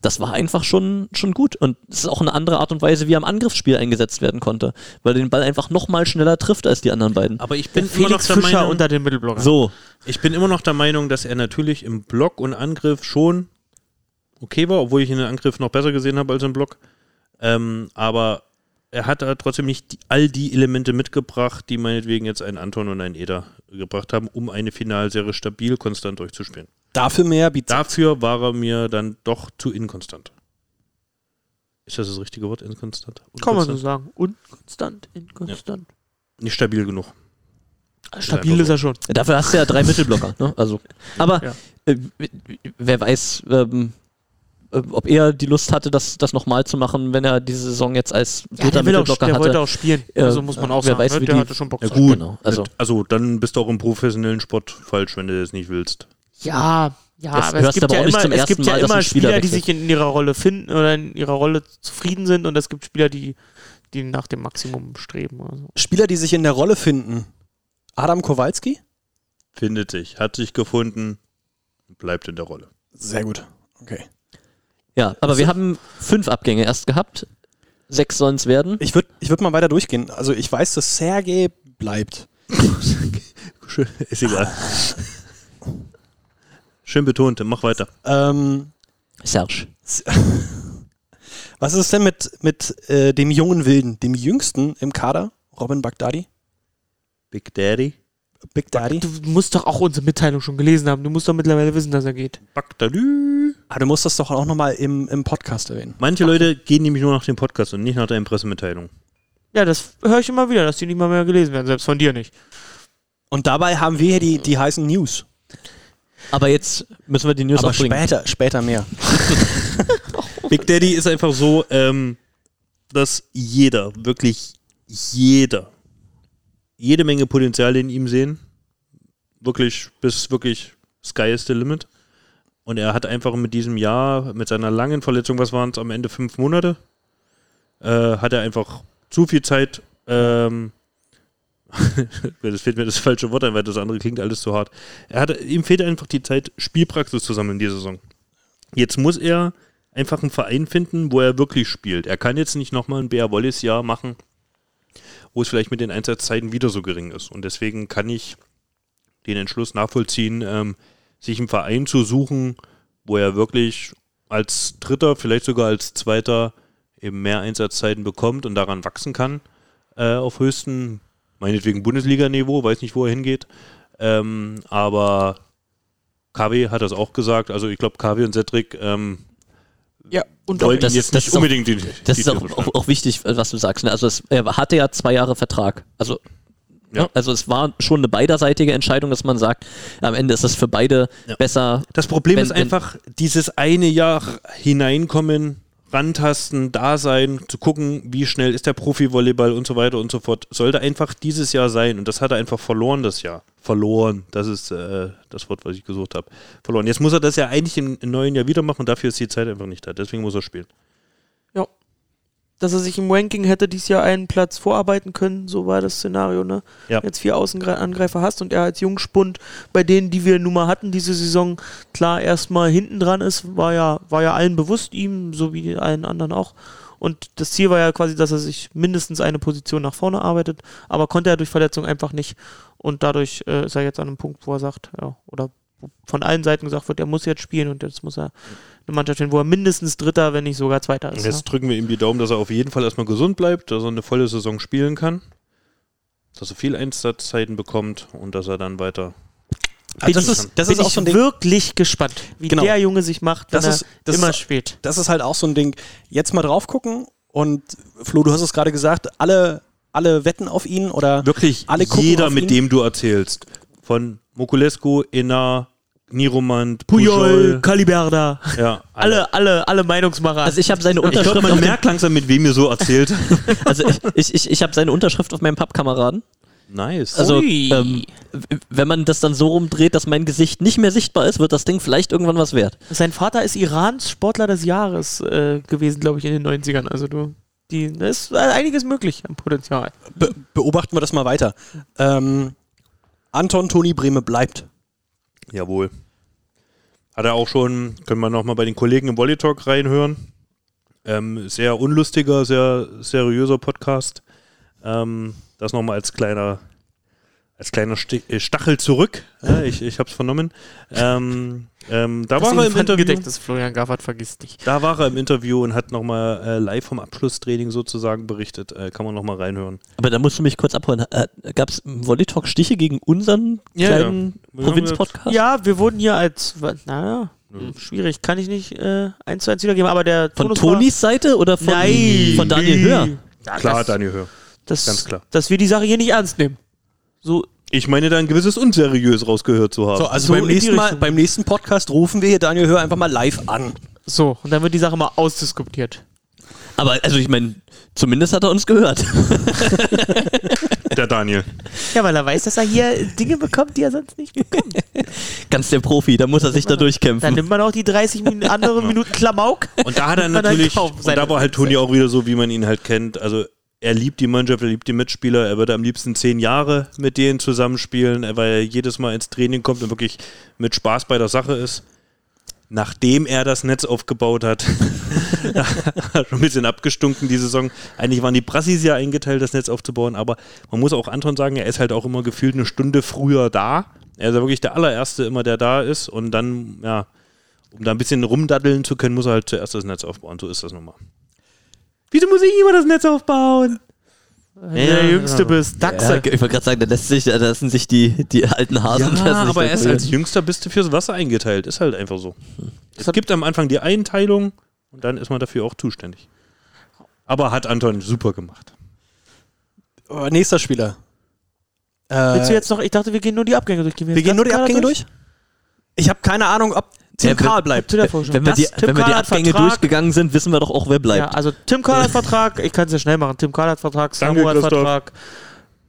das war einfach schon, schon gut. Und es ist auch eine andere Art und Weise, wie er im Angriffsspiel eingesetzt werden konnte, weil er den Ball einfach noch mal schneller trifft als die anderen beiden. Aber ich bin immer noch Felix der Fischer Meinung, unter den Mittelblockern. So, ich bin immer noch der Meinung, dass er natürlich im Block und Angriff schon okay war, obwohl ich ihn im Angriff noch besser gesehen habe als im Block. Ähm, aber er hat da trotzdem nicht die, all die Elemente mitgebracht, die meinetwegen jetzt ein Anton und ein Eder gebracht haben, um eine Finalserie stabil, konstant durchzuspielen. Dafür mehr Bizeps. Dafür war er mir dann doch zu inkonstant. Ist das das richtige Wort, inkonstant? Kann man so sagen. Unkonstant, inkonstant. Nicht stabil genug. Stabil einfach ist er schon. Dafür hast du ja drei Mittelblocker. Ne? Also, aber Ja. äh, wer weiß, ähm, äh, ob er die Lust hatte, das, das nochmal zu machen, wenn er diese Saison jetzt als Ja, dritter der, will auch, Mittelblocker der wollte hatte. auch spielen. Ja, also muss man auch wer sagen. weiß, ne? wie der die- hatte schon Bock Ja, gut. Genau, also Also dann bist du auch im professionellen Sport falsch, wenn du das nicht willst. Ja, ja, Das aber es gibt aber ja immer, zum es gibt ja Mal, dass immer Spieler Spieler, die sich in ihrer Rolle finden oder in ihrer Rolle zufrieden sind und es gibt Spieler, die, die nach dem Maximum streben. Oder so. Spieler, die sich in der Rolle finden. Adam Kowalski? Findet sich, hat sich gefunden, bleibt in der Rolle. Sehr gut. Okay. Ja, aber wir haben fünf Abgänge erst gehabt. Sechs sollen es werden. Ich würde ich würd mal weiter durchgehen. Also ich weiß, dass Sergej bleibt. [laughs] Ist egal. Schön betont, mach weiter. Ähm, Serge. [laughs] was ist es denn mit, mit äh, dem jungen Wilden, dem jüngsten im Kader, Robin Bagdadi? Big Daddy. Big Daddy? Du musst doch auch unsere Mitteilung schon gelesen haben. Du musst doch mittlerweile wissen, dass er geht. Bagdadü. Ah, du musst das doch auch nochmal im, im Podcast erwähnen. Manche Leute gehen nämlich nur nach dem Podcast und nicht nach deinen Pressemitteilungen. Ja, das höre ich immer wieder, dass die nicht mal mehr gelesen werden, selbst von dir nicht. Und dabei haben wir hier die, die heißen News. Aber jetzt müssen wir die News Aber auch bringen. später, später mehr. [laughs] Big Daddy ist einfach so, ähm, dass jeder, wirklich jeder, jede Menge Potenzial in ihm sehen. Wirklich, bis wirklich Sky is the limit. Und er hat einfach mit diesem Jahr, mit seiner langen Verletzung, was waren es am Ende fünf Monate, äh, hat er einfach zu viel Zeit. Ähm, [laughs] das fehlt mir das falsche Wort ein, weil das andere klingt alles zu hart. Er hatte, ihm fehlt einfach die Zeit, Spielpraxis zu sammeln in dieser Saison. Jetzt muss er einfach einen Verein finden, wo er wirklich spielt. Er kann jetzt nicht nochmal ein Bär Wallace Jahr machen, wo es vielleicht mit den Einsatzzeiten wieder so gering ist. Und deswegen kann ich den Entschluss nachvollziehen, ähm, sich einen Verein zu suchen, wo er wirklich als Dritter, vielleicht sogar als Zweiter eben mehr Einsatzzeiten bekommt und daran wachsen kann äh, auf höchstem, meinetwegen Bundesliga-Niveau, weiß nicht, wo er hingeht. Ähm, aber KW hat das auch gesagt. Also ich glaube, KW und Cedric ähm, Ja, und wollten das- jetzt das nicht ist auch- unbedingt die, Das die ist auch, auch, auch wichtig, was du sagst. Ne? Also es, er hatte ja zwei Jahre Vertrag. Also Ja. ja. also es war schon eine beiderseitige Entscheidung, dass man sagt, am Ende ist es für beide Ja. besser. Das Problem Wenn- ist wenn- einfach dieses eine Jahr hineinkommen rantasten, da sein, zu gucken, wie schnell ist der Profi-Volleyball und so weiter und so fort, sollte einfach dieses Jahr sein. Und das hat er einfach verloren, das Jahr. Verloren, das ist äh, das Wort, was ich gesucht habe. Verloren. Jetzt muss er das ja eigentlich im, im neuen Jahr wieder machen und dafür ist die Zeit einfach nicht da. Deswegen muss er spielen. Dass er sich im Ranking hätte dieses Jahr einen Platz vorarbeiten können, so war das Szenario, ne? Ja. Jetzt vier Außenangreifer hast und er als Jungspund bei denen, die wir nun mal hatten diese Saison, klar erstmal hinten dran ist, war ja, war ja allen bewusst, ihm, so wie allen anderen auch. Und das Ziel war ja quasi, dass er sich mindestens eine Position nach vorne arbeitet, aber konnte er durch Verletzung einfach nicht. Und dadurch äh, ist er jetzt an einem Punkt, wo er sagt, ja, oder von allen Seiten gesagt wird, er muss jetzt spielen und jetzt muss er eine Mannschaft spielen, wo er mindestens Dritter, wenn nicht sogar Zweiter Und ist. jetzt ja. drücken wir ihm die Daumen, dass er auf jeden Fall erstmal gesund bleibt, dass er eine volle Saison spielen kann, dass er viel Einsatzzeiten bekommt und dass er dann weiter. Ah, das ist, das Bin ist auch ich so ein Ding. wirklich gespannt, wie Genau. der Junge sich macht, wenn Das ist- er das immer ist- spielt. Das ist halt auch so ein Ding. Jetzt mal drauf gucken und Flo, du hast es gerade gesagt, alle, alle wetten auf ihn oder Wirklich Alle gucken jeder, auf mit ihn. dem du erzählst. Von Mokulescu, Inna, Niromand, Puyol, Pujol. Kaliberda, Ja, [laughs] alle, alle, alle Meinungsmacher. Also ich habe seine Ich Unterschrift. man auf dem- merkt langsam, mit wem ihr so erzählt. [laughs] also ich, ich, ich, ich habe seine Unterschrift auf meinem Pappkameraden. nice. Also ähm, wenn man das dann so rumdreht, dass mein Gesicht nicht mehr sichtbar ist, wird das Ding vielleicht irgendwann was wert. Sein Vater ist Irans Sportler des Jahres äh, gewesen, glaube ich, in den 90ern. Also du, die, da ist äh, einiges möglich am Potenzial. be beobachten wir das mal weiter. Ähm, Anton Toni Breme bleibt. Jawohl. Hat er auch schon, können wir nochmal bei den Kollegen im Volley Talk reinhören. Ähm, sehr unlustiger, sehr seriöser Podcast. Ähm, das nochmal als kleiner, als kleiner äh, Stachel zurück. Ja, ich ich habe es vernommen. Ähm, ähm, da, war er im Interview, Gedächtnis, Florian Gaffert vergisst nicht. da war er im Interview und hat nochmal äh, live vom Abschlusstraining sozusagen berichtet. Äh, kann man nochmal reinhören. Aber da musst du mich kurz abholen. Äh, Gab es im Volley Talk Stiche gegen unseren Ja, kleinen ja. Provinzpodcast? Ja, wir wurden hier als, naja, schwierig, kann ich nicht äh, eins zu eins wiedergeben, aber der Von Tonus war- Tonis Seite oder von, Nein. von Daniel Hör? Ja, Klar, das, Daniel Hör. das, ganz klar. Dass wir die Sache hier nicht ernst nehmen. So, Ich meine, da ein gewisses Unseriös rausgehört zu haben. So, also So beim, nächsten Mal, beim nächsten Podcast rufen wir hier Daniel Hör einfach mal live an. so, und dann wird die Sache mal ausdiskutiert. Aber also ich meine, zumindest hat er uns gehört. [laughs] Der Daniel. Ja, weil er weiß, dass er hier Dinge bekommt, die er sonst nicht bekommt. [laughs] Ganz der Profi, da muss er sich da Dann durchkämpfen. nimmt man auch die 30 Min anderen Minuten Klamauk. Und da hat er dann natürlich, und da war halt Toni auch wieder so, wie man ihn halt kennt. Also er liebt die Mannschaft, er liebt die Mitspieler, er würde am liebsten zehn Jahre mit denen zusammenspielen, weil er jedes Mal ins Training kommt und wirklich mit Spaß bei der Sache ist. Nachdem er das Netz aufgebaut hat, [laughs] schon ein bisschen abgestunken die Saison. Eigentlich waren die Brassis ja eingeteilt, das Netz aufzubauen, aber man muss auch Anton sagen, er ist halt auch immer gefühlt eine Stunde früher da. Er ist ja wirklich der allererste immer, der da ist und dann, ja, um da ein bisschen rumdaddeln zu können, muss er halt zuerst das Netz aufbauen. So ist das nun mal. Wieso muss ich immer das Netz aufbauen? Wenn du der Jüngste bist. Ja, Dachse. ich wollte gerade sagen, da lässt sich, da lassen sich die, die alten Hasen Ja, aber erst als Jüngster bist du fürs Wasser eingeteilt. Ist halt einfach so. Es gibt am Anfang die Einteilung und dann ist man dafür auch zuständig. Aber hat Anton super gemacht. Oh, nächster Spieler. Äh, Willst du jetzt noch, ich dachte, wir gehen nur die Abgänge durch. wir gehen nur die Abgänge durch? Ich habe keine Ahnung, ob Tim Ja, Karl bleibt. Zu der. Wenn wir Das- die, Tim wenn wir die Abgänge Vertrag. durchgegangen sind, wissen wir doch auch, wer Ja, bleibt. also Tim Karl hat [laughs] Vertrag, ich kann es ja schnell machen. Tim Karl hat Vertrag, Danke, Samu hat Christoph. Vertrag.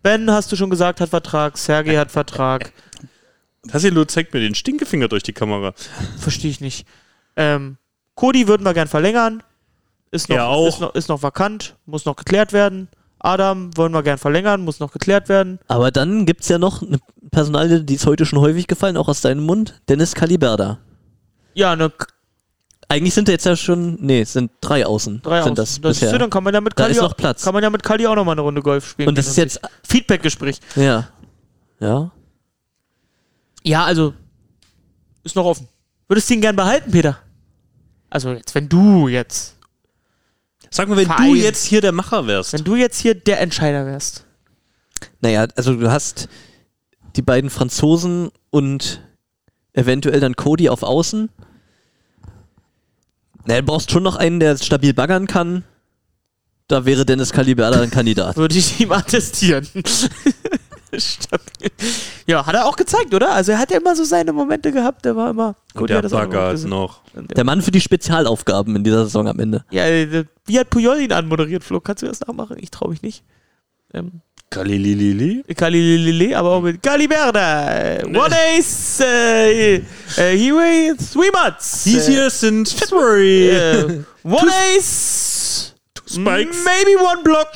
Ben, hast du schon gesagt, hat Vertrag. Sergei hat Vertrag. Tassilo zeigt mir den Stinkefinger durch die Kamera. Verstehe ich nicht. Ähm, Cody würden wir gern verlängern. Ist noch, Er auch. Ist, noch, ist noch vakant, muss noch geklärt werden. Adam wollen wir gern verlängern, muss noch geklärt werden. Aber dann gibt es ja noch eine Personalie, die ist heute schon häufig gefallen, auch aus deinem Mund. Dennis Caliberda. Ja, ne, Eigentlich sind da jetzt ja schon, nee, es sind drei Außen. drei sind aus. das, Das bisher. ist, dann kann man ja mit Da Kali ist auch- noch Platz. Kann man ja mit Kali auch noch mal eine Runde Golf spielen. Und das ist jetzt, Feedback-Gespräch. ja. Ja. Ja, also ist noch offen. Würdest du ihn gern behalten, Peter? Also jetzt, wenn du jetzt, Sag mal, wenn Verein. du jetzt hier der Macher wärst. wenn du jetzt hier der Entscheider wärst. Naja, also du hast die beiden Franzosen und eventuell dann Cody auf Außen. Na, du brauchst schon noch einen, der stabil baggern kann. Da wäre Dennis Caliberda ein Kandidat. [laughs] Würde ich ihm attestieren. [laughs] Stabil. Ja, hat er auch gezeigt, oder? Also er hat ja immer so seine Momente gehabt, der war immer. Cody der hat das auch immer Bagger gesehen. noch. Der Mann für die Spezialaufgaben in dieser Saison am Ende. Ja, äh, wie hat Puyol ihn anmoderiert, Flo? Kannst du das nachmachen? Ich traue mich nicht. Ähm, Kalililili. Kalililile, aber auch mit Caliberda. One ace, äh, uh, äh, uh, he weighs three months. He's Äh, here since uh, February. äh, one ace, Spikes. maybe one block,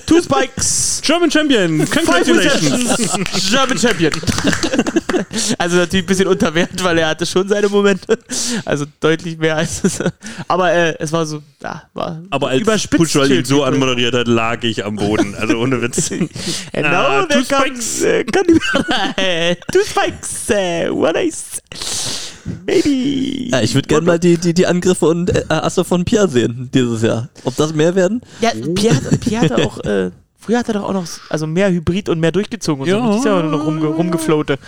[laughs] two spikes. German Champion. Congratulations. German Champion. [laughs] also natürlich ein bisschen unter Wert, weil er hatte schon seine Momente. Also deutlich mehr als es. Aber äh, es war so, ja, war Aber als überspitzt. Puschwal ihn so anmoderiert hat, lag ich am Boden. Also ohne Witz. [laughs] And Ah, now two there comes äh, Cannibal. Two spikes, äh, one ace. Maybe. Ja, ich würde gerne mal die, die, die Angriffe und äh, Asse von Pierre sehen dieses Jahr. Ob das mehr werden? Ja, Pierre, hat- Pierre hatte auch, äh, früher hat er doch auch noch also mehr Hybrid und mehr durchgezogen und so. Ja. Und die ist ja nur noch rumge rumgefloatet.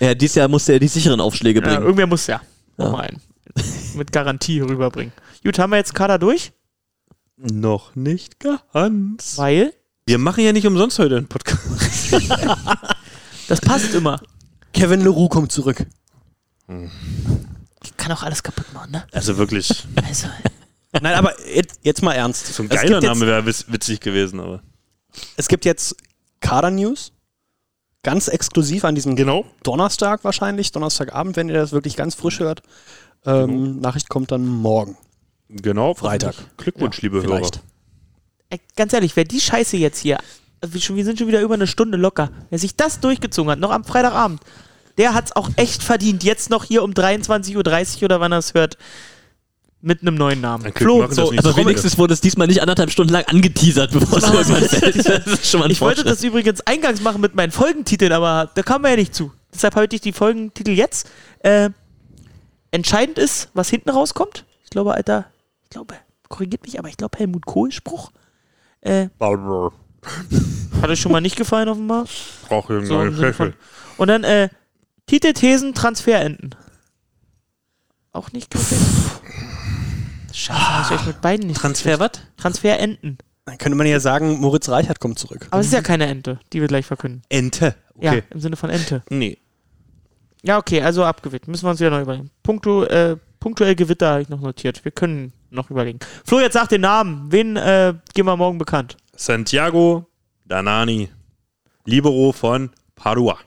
Ja, dieses Jahr musste er die sicheren Aufschläge Ja, bringen. irgendwer muss ja Ja. nochmal einen mit Garantie rüberbringen. Gut, haben wir jetzt Kader durch? Noch nicht ganz. Weil Wir machen ja nicht umsonst heute einen Podcast. das passt immer. Kevin Leroux kommt zurück. Ich kann auch alles kaputt machen, ne? Also wirklich, Also, Nein, aber jetzt, jetzt mal ernst. so ein Es geiler gibt Name wäre witz- witzig gewesen, aber. Es gibt jetzt Kader-News. Ganz exklusiv an diesem Genau. Donnerstag wahrscheinlich. Donnerstagabend, wenn ihr das wirklich ganz frisch hört. Ähm, Nachricht kommt dann morgen. Genau. Freitag. Glückwunsch, liebe Vielleicht. Hörer. ey, ganz ehrlich, wer die Scheiße jetzt hier, wir sind schon wieder über eine Stunde locker, wer sich das durchgezogen hat, noch am Freitagabend, der hat's auch echt verdient, jetzt noch hier um 23.30 Uhr oder wann er es hört, mit einem neuen Namen. Flo, so, nicht Aber so wenigstens wurde es diesmal nicht anderthalb Stunden lang angeteasert, bevor es irgendwann fällt. Das ist schon mal ein Ich wollte das übrigens eingangs machen mit meinen Folgentiteln, aber da kam man ja nicht zu. Deshalb halte ich die Folgentitel jetzt. Äh, entscheidend ist, was hinten rauskommt. Ich glaube, Alter, ich glaube, korrigiert mich, aber ich glaube, Helmut Kohl-Spruch. Äh, hat euch schon mal nicht gefallen, offenbar. Braucht So irgendeine Hilfe. Und dann, äh, Titel, Thesen, Transferenden. Auch nicht gefällt. Scheiße, hab ich euch mit beiden nicht. Transfer was? Transferenden. Dann könnte man ja sagen, Moritz Reichert kommt zurück. Aber es ist ja keine Ente, die wir gleich verkünden. Ente. Ja, Okay. im Sinne von Ente. Nee. Ja, okay, also abgewählt. Müssen wir uns wieder neu überlegen. Punktu, äh, punktuell Gewitter habe ich noch notiert. Wir können noch überlegen. Flo, jetzt sag den Namen. Wen äh, geben wir morgen bekannt? Santiago Danani. Libero von Padua.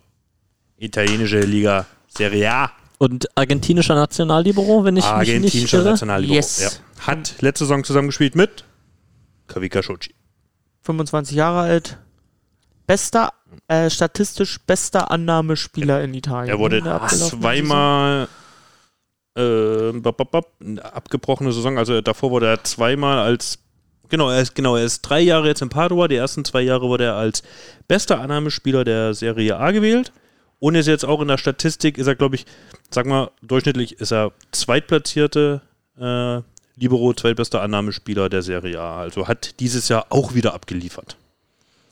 Italienische Liga Serie A. Und argentinischer Nationallibero, wenn ich mich nicht Argentinischer irre. Nationallibero. Yes. Ja. Hat letzte Saison zusammengespielt mit Kavika Shochi. 25 Jahre alt. Bester, äh, statistisch bester Annahmespieler in Italien. Er wurde abgelaufenen zweimal äh, bop, eine abgebrochene Saison, also davor wurde er zweimal als genau, er ist genau, er ist drei Jahre jetzt in Padua, die ersten zwei Jahre wurde er als bester Annahmespieler der Serie A gewählt und ist jetzt auch in der Statistik, ist er glaube ich, sag mal, durchschnittlich ist er zweitplatzierte äh, Libero, zweitbester Annahmespieler der Serie A, also hat dieses Jahr auch wieder abgeliefert.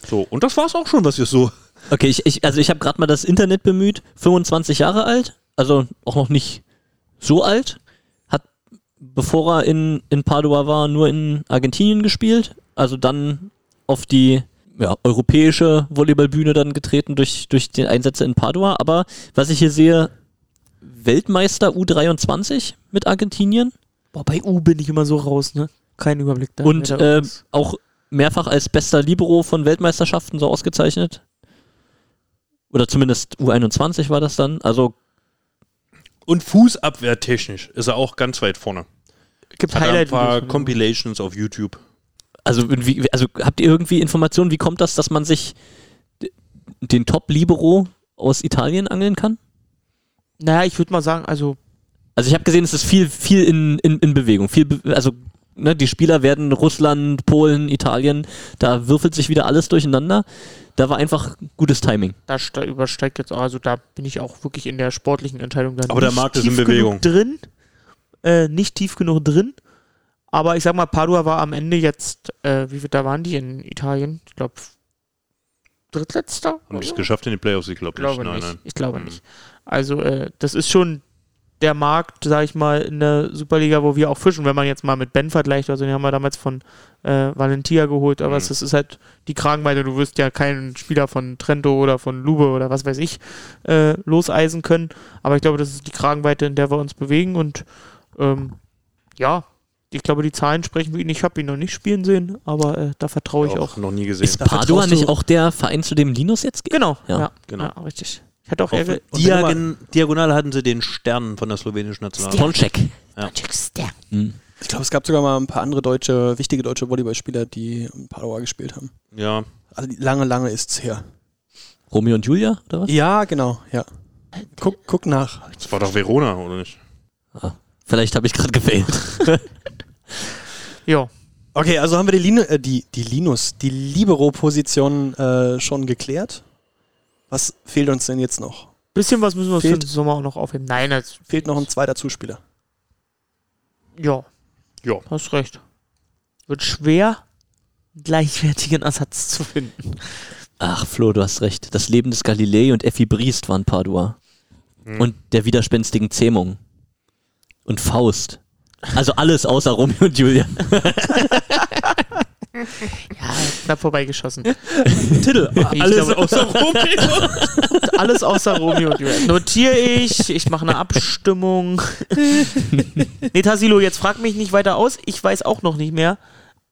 So, und das war es auch schon, was wir so [laughs] Okay, ich, ich, also ich habe gerade mal das Internet bemüht. 25 Jahre alt, also auch noch nicht so alt. Hat, bevor er in, in Padua war, nur in Argentinien gespielt. Also dann auf die ja, europäische Volleyballbühne dann getreten durch, durch die Einsätze in Padua. Aber was ich hier sehe, Weltmeister U23 mit Argentinien Boah, bei U bin ich immer so raus, ne? Kein Überblick da. und äh, auch mehrfach als bester Libero von Weltmeisterschaften so ausgezeichnet. Oder zumindest U21 war das dann. Also und Fußabwehrtechnisch ist er auch ganz weit vorne. gibt Hat er ein Highlight paar Compilations auf YouTube. Also, wie, also habt ihr irgendwie Informationen, wie kommt das, dass man sich den Top-Libero aus Italien angeln kann? Naja, ich würde mal sagen, also Also ich habe gesehen, es ist viel, viel in, in, in Bewegung. Viel, Be also ne, die Spieler werden Russland, Polen, Italien, da würfelt sich wieder alles durcheinander. Da war einfach gutes Timing. da ste- übersteigt jetzt auch, also da bin ich auch wirklich in der sportlichen Entscheidung dann Aber der Markt ist in tief Bewegung. genug drin, äh, nicht tief genug drin. Aber ich sag mal, Padua war am Ende jetzt, äh, wie viel da waren die in Italien? Ich glaube drittletzter. Haben die es geschafft in die Playoffs? Ich glaube Ich glaube nicht. nicht. Nein, nein. Ich glaube Mhm. nicht. Also äh, das ist schon der Markt, sag ich mal, in der Superliga, wo wir auch fischen, wenn man jetzt mal mit Ben vergleicht, also den haben wir damals von äh, Valentia geholt, aber Mhm. das ist halt die Kragenweite, du wirst ja keinen Spieler von Trento oder von Lube oder was weiß ich äh, loseisen können, aber ich glaube, das ist die Kragenweite, in der wir uns bewegen und ähm, ja, ich glaube, die Zahlen sprechen für ihn. Ich habe ihn noch nicht spielen sehen, aber äh, da vertraue ich auch. noch nie gesehen. Ist Da Padua nicht auch der Verein, zu dem Linus jetzt geht? Genau, Ja, ja, genau. ja, richtig. Ich hätte auch mal- Diagon Diagonal hatten sie den Stern von der slowenischen National. Polczek. Ja. Hm. Ich glaube, es gab sogar mal ein paar andere deutsche, wichtige deutsche Volleyballspieler, die in Padua gespielt haben. Ja, Also lange, lange ist es her. Romeo und Julia, oder was? Ja, genau, ja. Guck, guck nach. das war doch Verona, oder nicht? Vielleicht habe ich gerade gewählt. [laughs] Ja, Okay, also haben wir die, Lin äh, die, die Linus, die Libero-Position äh, schon geklärt. Was fehlt uns denn jetzt noch? bisschen was müssen wir für Fehlt- den Sommer auch noch aufheben. Nein, das, Fehlt noch ein zweiter Zuspieler. ja, Ja. hast recht. Wird schwer, einen gleichwertigen Ersatz zu finden. Ach, Flo, du hast recht. Das Leben des Galilei und Effi Briest waren Padua. Hm. Und der widerspenstigen Zähmung. Und Faust. Also alles außer Romeo und Julia. [laughs] Ja, knapp vorbeigeschossen. Titel. Alles glaube- außer Romeo. [laughs] Alles außer Romeo und Julia. Notiere ich, ich mache eine Abstimmung. [laughs] nee, Tassilo, jetzt frag mich nicht weiter aus. Ich weiß auch noch nicht mehr.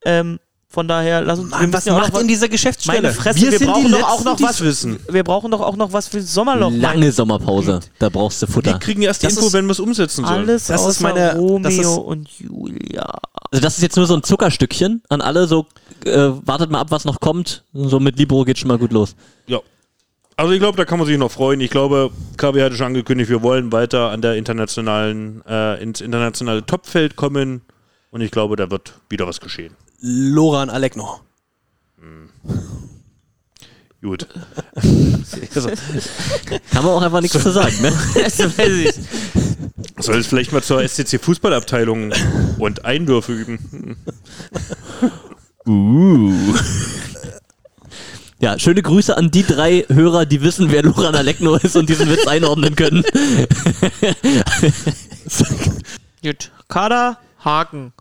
Ähm, von daher, lass uns. wir müssen ja auch noch was- dieser Geschäftsstelle? Meine Fresse, Wir wir, sind brauchen die doch auch noch was. wissen. Wir brauchen doch auch noch was für Sommerloch. Lange Sommerpause. Da brauchst du Wir Futter. kriegen erst die Das Info, wenn wir es umsetzen sollen. Alles Das ist meine- Romeo das ist- und Julia. Also das ist jetzt nur so ein Zuckerstückchen an alle. So, äh, wartet mal ab, was noch kommt. So mit Libro geht schon mal gut los. Ja. Also ich glaube, da kann man sich noch freuen. Ich glaube, KB hatte schon angekündigt, wir wollen weiter an der internationalen, äh, ins internationale Topfeld kommen. Und ich glaube, da wird wieder was geschehen. Loran Alekno. Gut. [laughs] also, Kann man auch einfach nichts zu sagen, ne? [laughs] Das weiß ich. soll es vielleicht mal zur SCC Fußballabteilung und Einwürfe üben? [laughs] Uh. Ja, schöne Grüße an die drei Hörer, die wissen, wer Loran Alekno ist und diesen Witz einordnen können. Gut. Kader, Haken.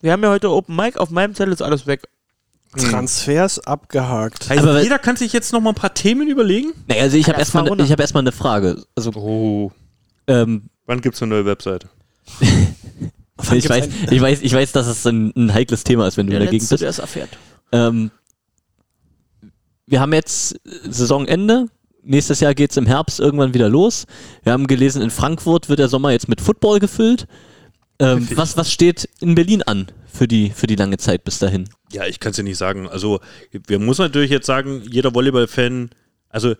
Wir haben ja heute Open Mic. Auf meinem Zettel ist alles weg. Transfers abgehakt. Also Aber- jeder kann sich jetzt noch mal ein paar Themen überlegen. Naja, also ich habe erstmal ich hab erstmal eine Frage. Also, Oh. ähm, Wann gibt es eine neue Webseite? [laughs] Ich, weiß, ich, weiß, ich weiß, dass es ein, ein heikles Thema ist, wenn du Der in der Gegend bist. der es erfährt. Ähm, wir haben jetzt Saisonende. Nächstes Jahr geht es im Herbst irgendwann wieder los. Wir haben gelesen, in Frankfurt wird der Sommer jetzt mit Football gefüllt. Ähm, was, was steht in Berlin an für die, für die lange Zeit bis dahin? Ja, ich kann es dir nicht sagen. Also, wir muss natürlich jetzt sagen, jeder Volleyball-Fan, also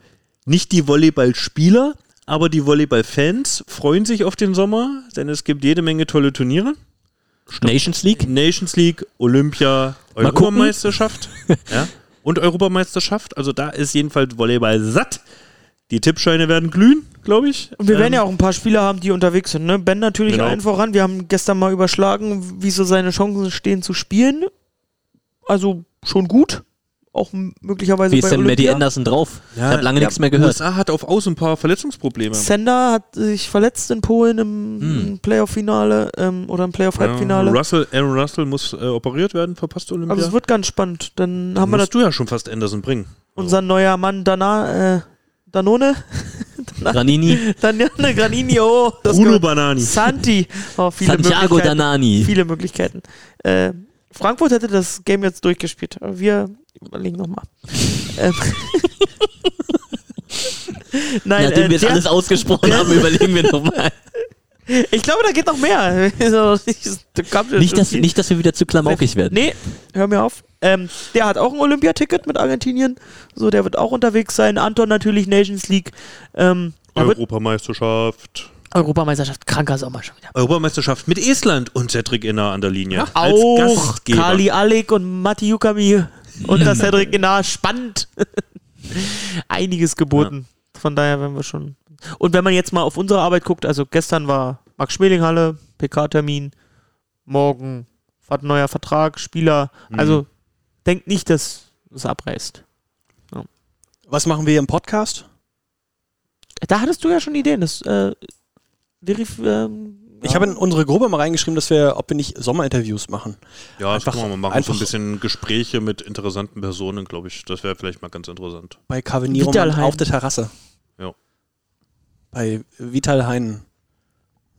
nicht die Volleyballspieler, aber die Volleyball-Fans freuen sich auf den Sommer, denn es gibt jede Menge tolle Turniere. Nations League? Nations League, Olympia, Mal. Europameisterschaft [laughs] ja, und Europameisterschaft. Also da ist jedenfalls Volleyball satt. Die Tippscheine werden glühen, glaube ich. Und wir werden Ähm, ja auch ein paar Spieler haben, die unterwegs sind. Ne? Ben natürlich Genau. allen voran. Wir haben gestern mal überschlagen, wie so seine Chancen stehen zu spielen. Also schon gut. Auch möglicherweise Wie ist bei denn Maddie Olympia. Anderson drauf? ja, ich habe lange ja, nichts mehr gehört. USA hat auf Außen ein paar Verletzungsprobleme. Sender hat sich verletzt in Polen im Hm. Playoff-Finale ähm, oder im Playoff-Halbfinale. Ja, Russell, Aaron Russell muss äh, operiert werden, verpasst Olympia. also es wird ganz spannend. Dann haben wir das, musst du ja schon fast Anderson bringen. unser neuer Mann Dana, äh, Danone, [laughs] Granini, Danone Granini, oh, das Bruno Banani. Santi, oh, viele Santiago Möglichkeiten. Danani. Viele Möglichkeiten. Äh, Frankfurt hätte das Game jetzt durchgespielt, aber wir überlegen nochmal. [laughs] ähm. [laughs] Nein, Nachdem äh, wir jetzt alles ausgesprochen haben, überlegen wir nochmal. Ich glaube, da geht noch mehr. So, da kam schon Nicht dass, nicht, dass wir wieder zu klamaukig werden. Nee, hör mir auf. Ähm, der hat auch ein Olympiaticket mit Argentinien. So, der wird auch unterwegs sein. Anton natürlich Nations League. Ähm, er Europameisterschaft. Europameisterschaft, kranker Sommer schon wieder. Europameisterschaft mit Estland und Cedric Inner an der Linie. als Auch Gastgeber. Kali Alek und Matti Yukami und das Cedric Inar. Spannend. [laughs] Einiges geboten. Von daher werden wir schon. Und wenn man jetzt mal auf unsere Arbeit guckt, also gestern war Max Schmelinghalle, PK-Termin, morgen hat ein neuer Vertrag, Spieler. Also denkt nicht, dass es abreißt. Was machen wir im Podcast? Da hattest du ja schon Ideen. Das, äh, verif ähm, Ich habe in unsere Gruppe mal reingeschrieben, dass wir, ob wir nicht Sommerinterviews machen. Ja, das Einfach- können wir mal machen. So einfach- ein bisschen Gespräche mit interessanten Personen, glaube ich. Das wäre vielleicht mal ganz interessant. Bei Vitalheim. auf der Terrasse. Bei Vital Heinen.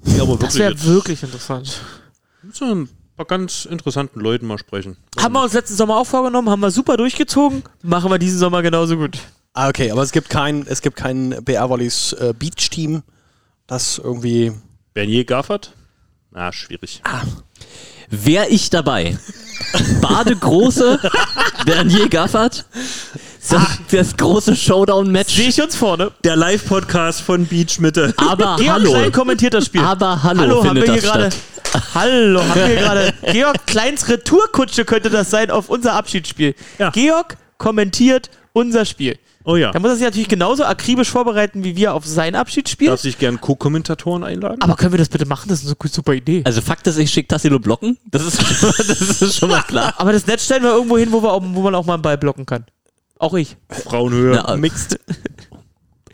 Ja, aber das wirklich, wäre wirklich interessant. mit so ein paar ganz interessanten Leuten mal sprechen. Haben wir uns letzten Sommer auch vorgenommen, haben wir super durchgezogen, machen wir diesen Sommer genauso gut. Ah, okay, aber es gibt kein, es gibt kein BR Volleys äh, Beach Team, das irgendwie. Bernier Gaffert? Na, schwierig. Wär ich dabei? Badegroße [laughs] Bernier Gaffert? Das, das große Showdown-Match. Sehe ich uns vorne. Der Live-Podcast von Beach Mitte. Aber Georg hallo. Klein kommentiert das Spiel. Aber hallo, Hallo, haben wir hier gerade. Hallo, haben wir gerade. [laughs] Georg Kleins Retourkutsche könnte das sein auf unser Abschiedsspiel. Ja. Georg kommentiert unser Spiel. Oh ja. Da muss er sich natürlich genauso akribisch vorbereiten wie wir auf sein Abschiedsspiel. Darf sich gern Co-Kommentatoren einladen? Aber können wir das bitte machen? Das ist eine super Idee. Also Fakt ist, ich schicke Tassilo blocken. Das ist, [laughs] das ist schon mal klar. Aber das Netz stellen wir irgendwo hin, wo, wir auch, wo man auch mal einen Ball blocken kann. Auch ich. Frauenhöhe. Na, Mixed.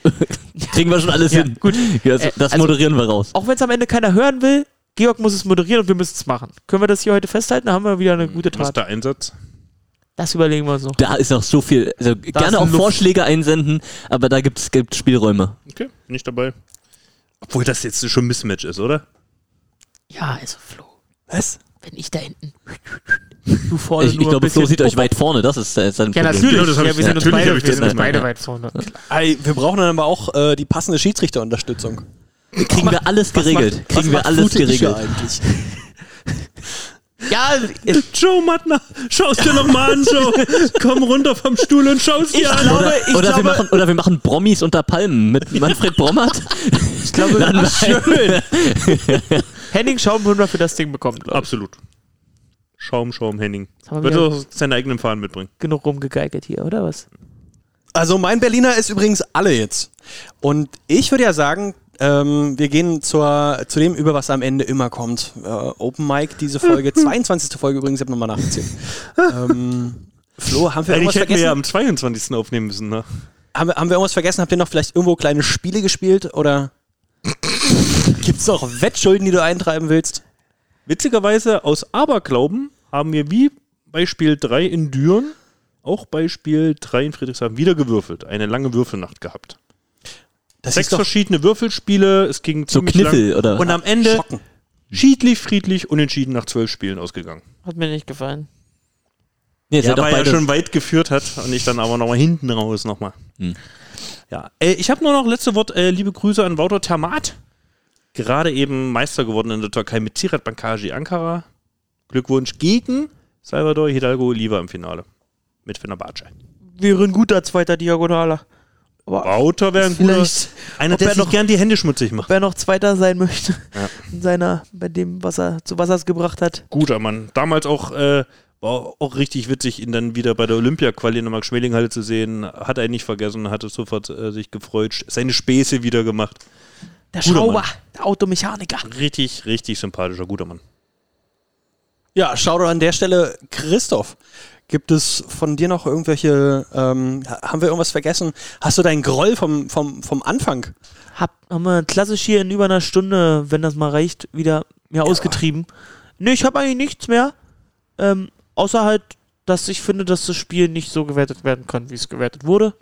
[laughs] Kriegen wir schon alles Ja, hin. gut. Das, Äh, das also- moderieren wir raus. Auch wenn es am Ende keiner hören will, Georg muss es moderieren und wir müssen es machen. Können wir das hier heute festhalten? Da haben wir wieder eine gute Was ist Tat. der Einsatz? Das überlegen wir uns noch. Da ist noch so viel. Also gerne auch Luft. Vorschläge einsenden, aber da gibt es Spielräume. Okay, nicht dabei. Obwohl das jetzt schon ein Mismatch ist, oder? Ja, also Flo, Was? wenn ich da hinten. Du vorne Ich, ich glaube, Flo sieht euch weit vorne. Das ist, äh, sein Ja, Problem. natürlich. Genau, das ja, wir sind uns natürlich beide, wir das sind beide ja. weit vorne. Ey, wir brauchen dann aber auch äh, die passende Schiedsrichterunterstützung. Kriegen wir alles geregelt. Kriegen wir alles geregelt. eigentlich? [laughs] Ja, äh, Joe Mattner, schau's dir noch mal an, Joe. Komm runter vom Stuhl und schau's dir ich an. glaube, Oder, ich oder, glaube, wir machen, oder wir machen Brommis unter Palmen mit Manfred Brommert. ich glaube, Dann Ach, schön. [laughs] Henning Schaumwunder für das Ding ich. Absolut. Schaum, Schaum, Henning. Wir Wird wieder auch seine eigenen Fahnen mitbringen. genug rumgegeigelt hier, oder was? Also mein Berliner ist übrigens alle jetzt. Und ich würde ja sagen, ähm, wir gehen zur, zu dem über, was am Ende immer kommt. Äh, Open Mic, diese Folge, [laughs] 22. Folge übrigens, ich habe nochmal nachgezählt. ähm, Flo, haben wir Eigentlich irgendwas hätten wir vergessen? ja am 22. aufnehmen müssen, ne? haben, wir, haben wir irgendwas vergessen? Habt ihr noch vielleicht irgendwo kleine Spiele gespielt? Oder [laughs] gibt es noch Wettschulden, die du eintreiben willst? Witzigerweise aus Aberglauben haben wir wie bei Spiel 3 in Düren auch bei Spiel 3 in Friedrichshafen wieder gewürfelt. Eine lange Würfelnacht gehabt. Das Sechs ist doch verschiedene Würfelspiele, es ging So Kniffel lang. oder. Und am Ende Schocken. schiedlich, friedlich, unentschieden nach zwölf Spielen ausgegangen. Hat mir nicht gefallen. nee, Ja, weil er schon weit geführt hat und ich dann aber nochmal hinten raus nochmal. Hm. Ja, äh, ich habe nur noch letzte Wort, äh, liebe Grüße an Wouter Termat. Gerade eben Meister geworden in der Türkei mit Tirat Bankaji Ankara. Glückwunsch gegen Salvador Hidalgo Oliva im Finale. Mit Fenerbahce. Wäre ein guter zweiter Diagonaler. Aber Wouter wäre ein guter, einer, der er sich noch- gern die Hände schmutzig macht. wer noch zweiter sein möchte Ja. in seiner, bei dem, was er, zu was er es gebracht hat. Guter Mann. Damals auch, äh, war auch richtig witzig, ihn dann wieder bei der Olympia-Quali in der Max-Schmeling-Halle zu sehen. Hat er nicht vergessen, hatte sofort äh, sich gefreut, seine Späße wieder gemacht. Der Guter Schrauber, Mann. der Automechaniker. Richtig, richtig sympathischer, guter Mann. Ja, schau doch an der Stelle, Christoph. Gibt es von dir noch irgendwelche, ähm, ha- haben wir irgendwas vergessen? Hast du deinen Groll vom, vom, vom Anfang? Hab, haben wir klassisch hier in über einer Stunde, wenn das mal reicht, wieder mir ausgetrieben. Nee, ich habe eigentlich nichts mehr. Ähm, außer halt, dass ich finde, dass das Spiel nicht so gewertet werden kann, wie es gewertet wurde.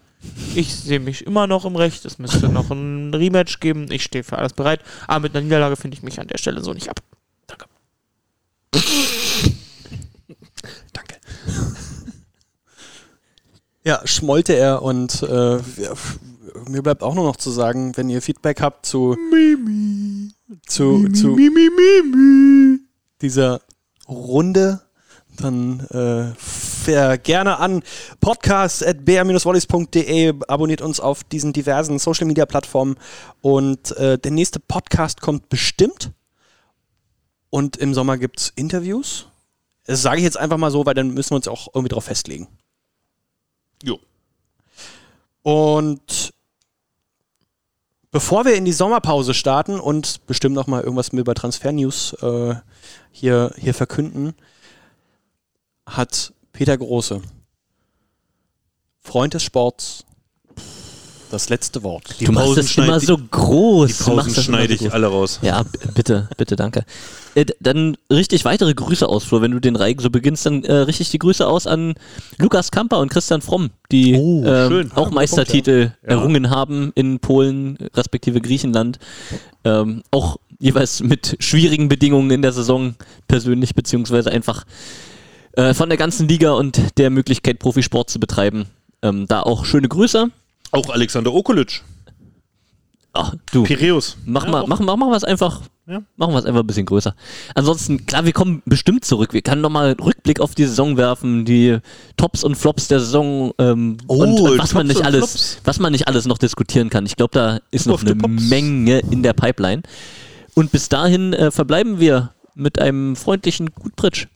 Ich sehe mich immer noch im Recht. Es müsste noch ein Rematch geben. Ich stehe für alles bereit. Aber mit einer Niederlage finde ich mich an der Stelle so nicht ab. Danke. Ja, schmollte er und äh, mir bleibt auch nur noch zu sagen, wenn ihr Feedback habt zu, zu, zu dieser Runde, dann äh, gerne an podcast.br-wallis.de, abonniert uns auf diesen diversen Social Media Plattformen und äh, der nächste Podcast kommt bestimmt und im Sommer gibt es Interviews. Das sage ich jetzt einfach mal so, weil dann müssen wir uns auch irgendwie drauf festlegen. Jo. Und bevor wir in die Sommerpause starten und bestimmt noch mal irgendwas über Transfer News äh, hier, hier verkünden, hat Peter Große, Freund des Sports, das letzte Wort. Die du machst Pausen das immer so groß. Die Pausen schneide so ich alle raus. Ja, bitte, bitte, danke. Äh, dann richte ich weitere Grüße aus, Flo. Wenn du den Reigen so beginnst, dann äh, richte ich die Grüße aus an Lukas Kamper und Christian Fromm, die Oh, ähm, schön. auch Meistertitel Ja. errungen haben in Polen, respektive Griechenland. Ähm, auch jeweils mit schwierigen Bedingungen in der Saison persönlich, beziehungsweise einfach äh, von der ganzen Liga und der Möglichkeit, Profisport zu betreiben. Ähm, da auch schöne Grüße. Auch Alexander Okulic. Ach, du. Piräus. Mach Ja, mal, auch. machen, machen wir es einfach. Ja. Machen wir es einfach ein bisschen größer. Ansonsten, klar, wir kommen bestimmt zurück. Wir können nochmal einen Rückblick auf die Saison werfen, die Tops und Flops der Saison ähm, Oh, und, was man Tops nicht und alles, Flops. was man nicht alles noch diskutieren kann. Ich glaube, da ist noch eine. Menge in der Pipeline. Und bis dahin äh, verbleiben wir mit einem freundlichen Gutpritsch.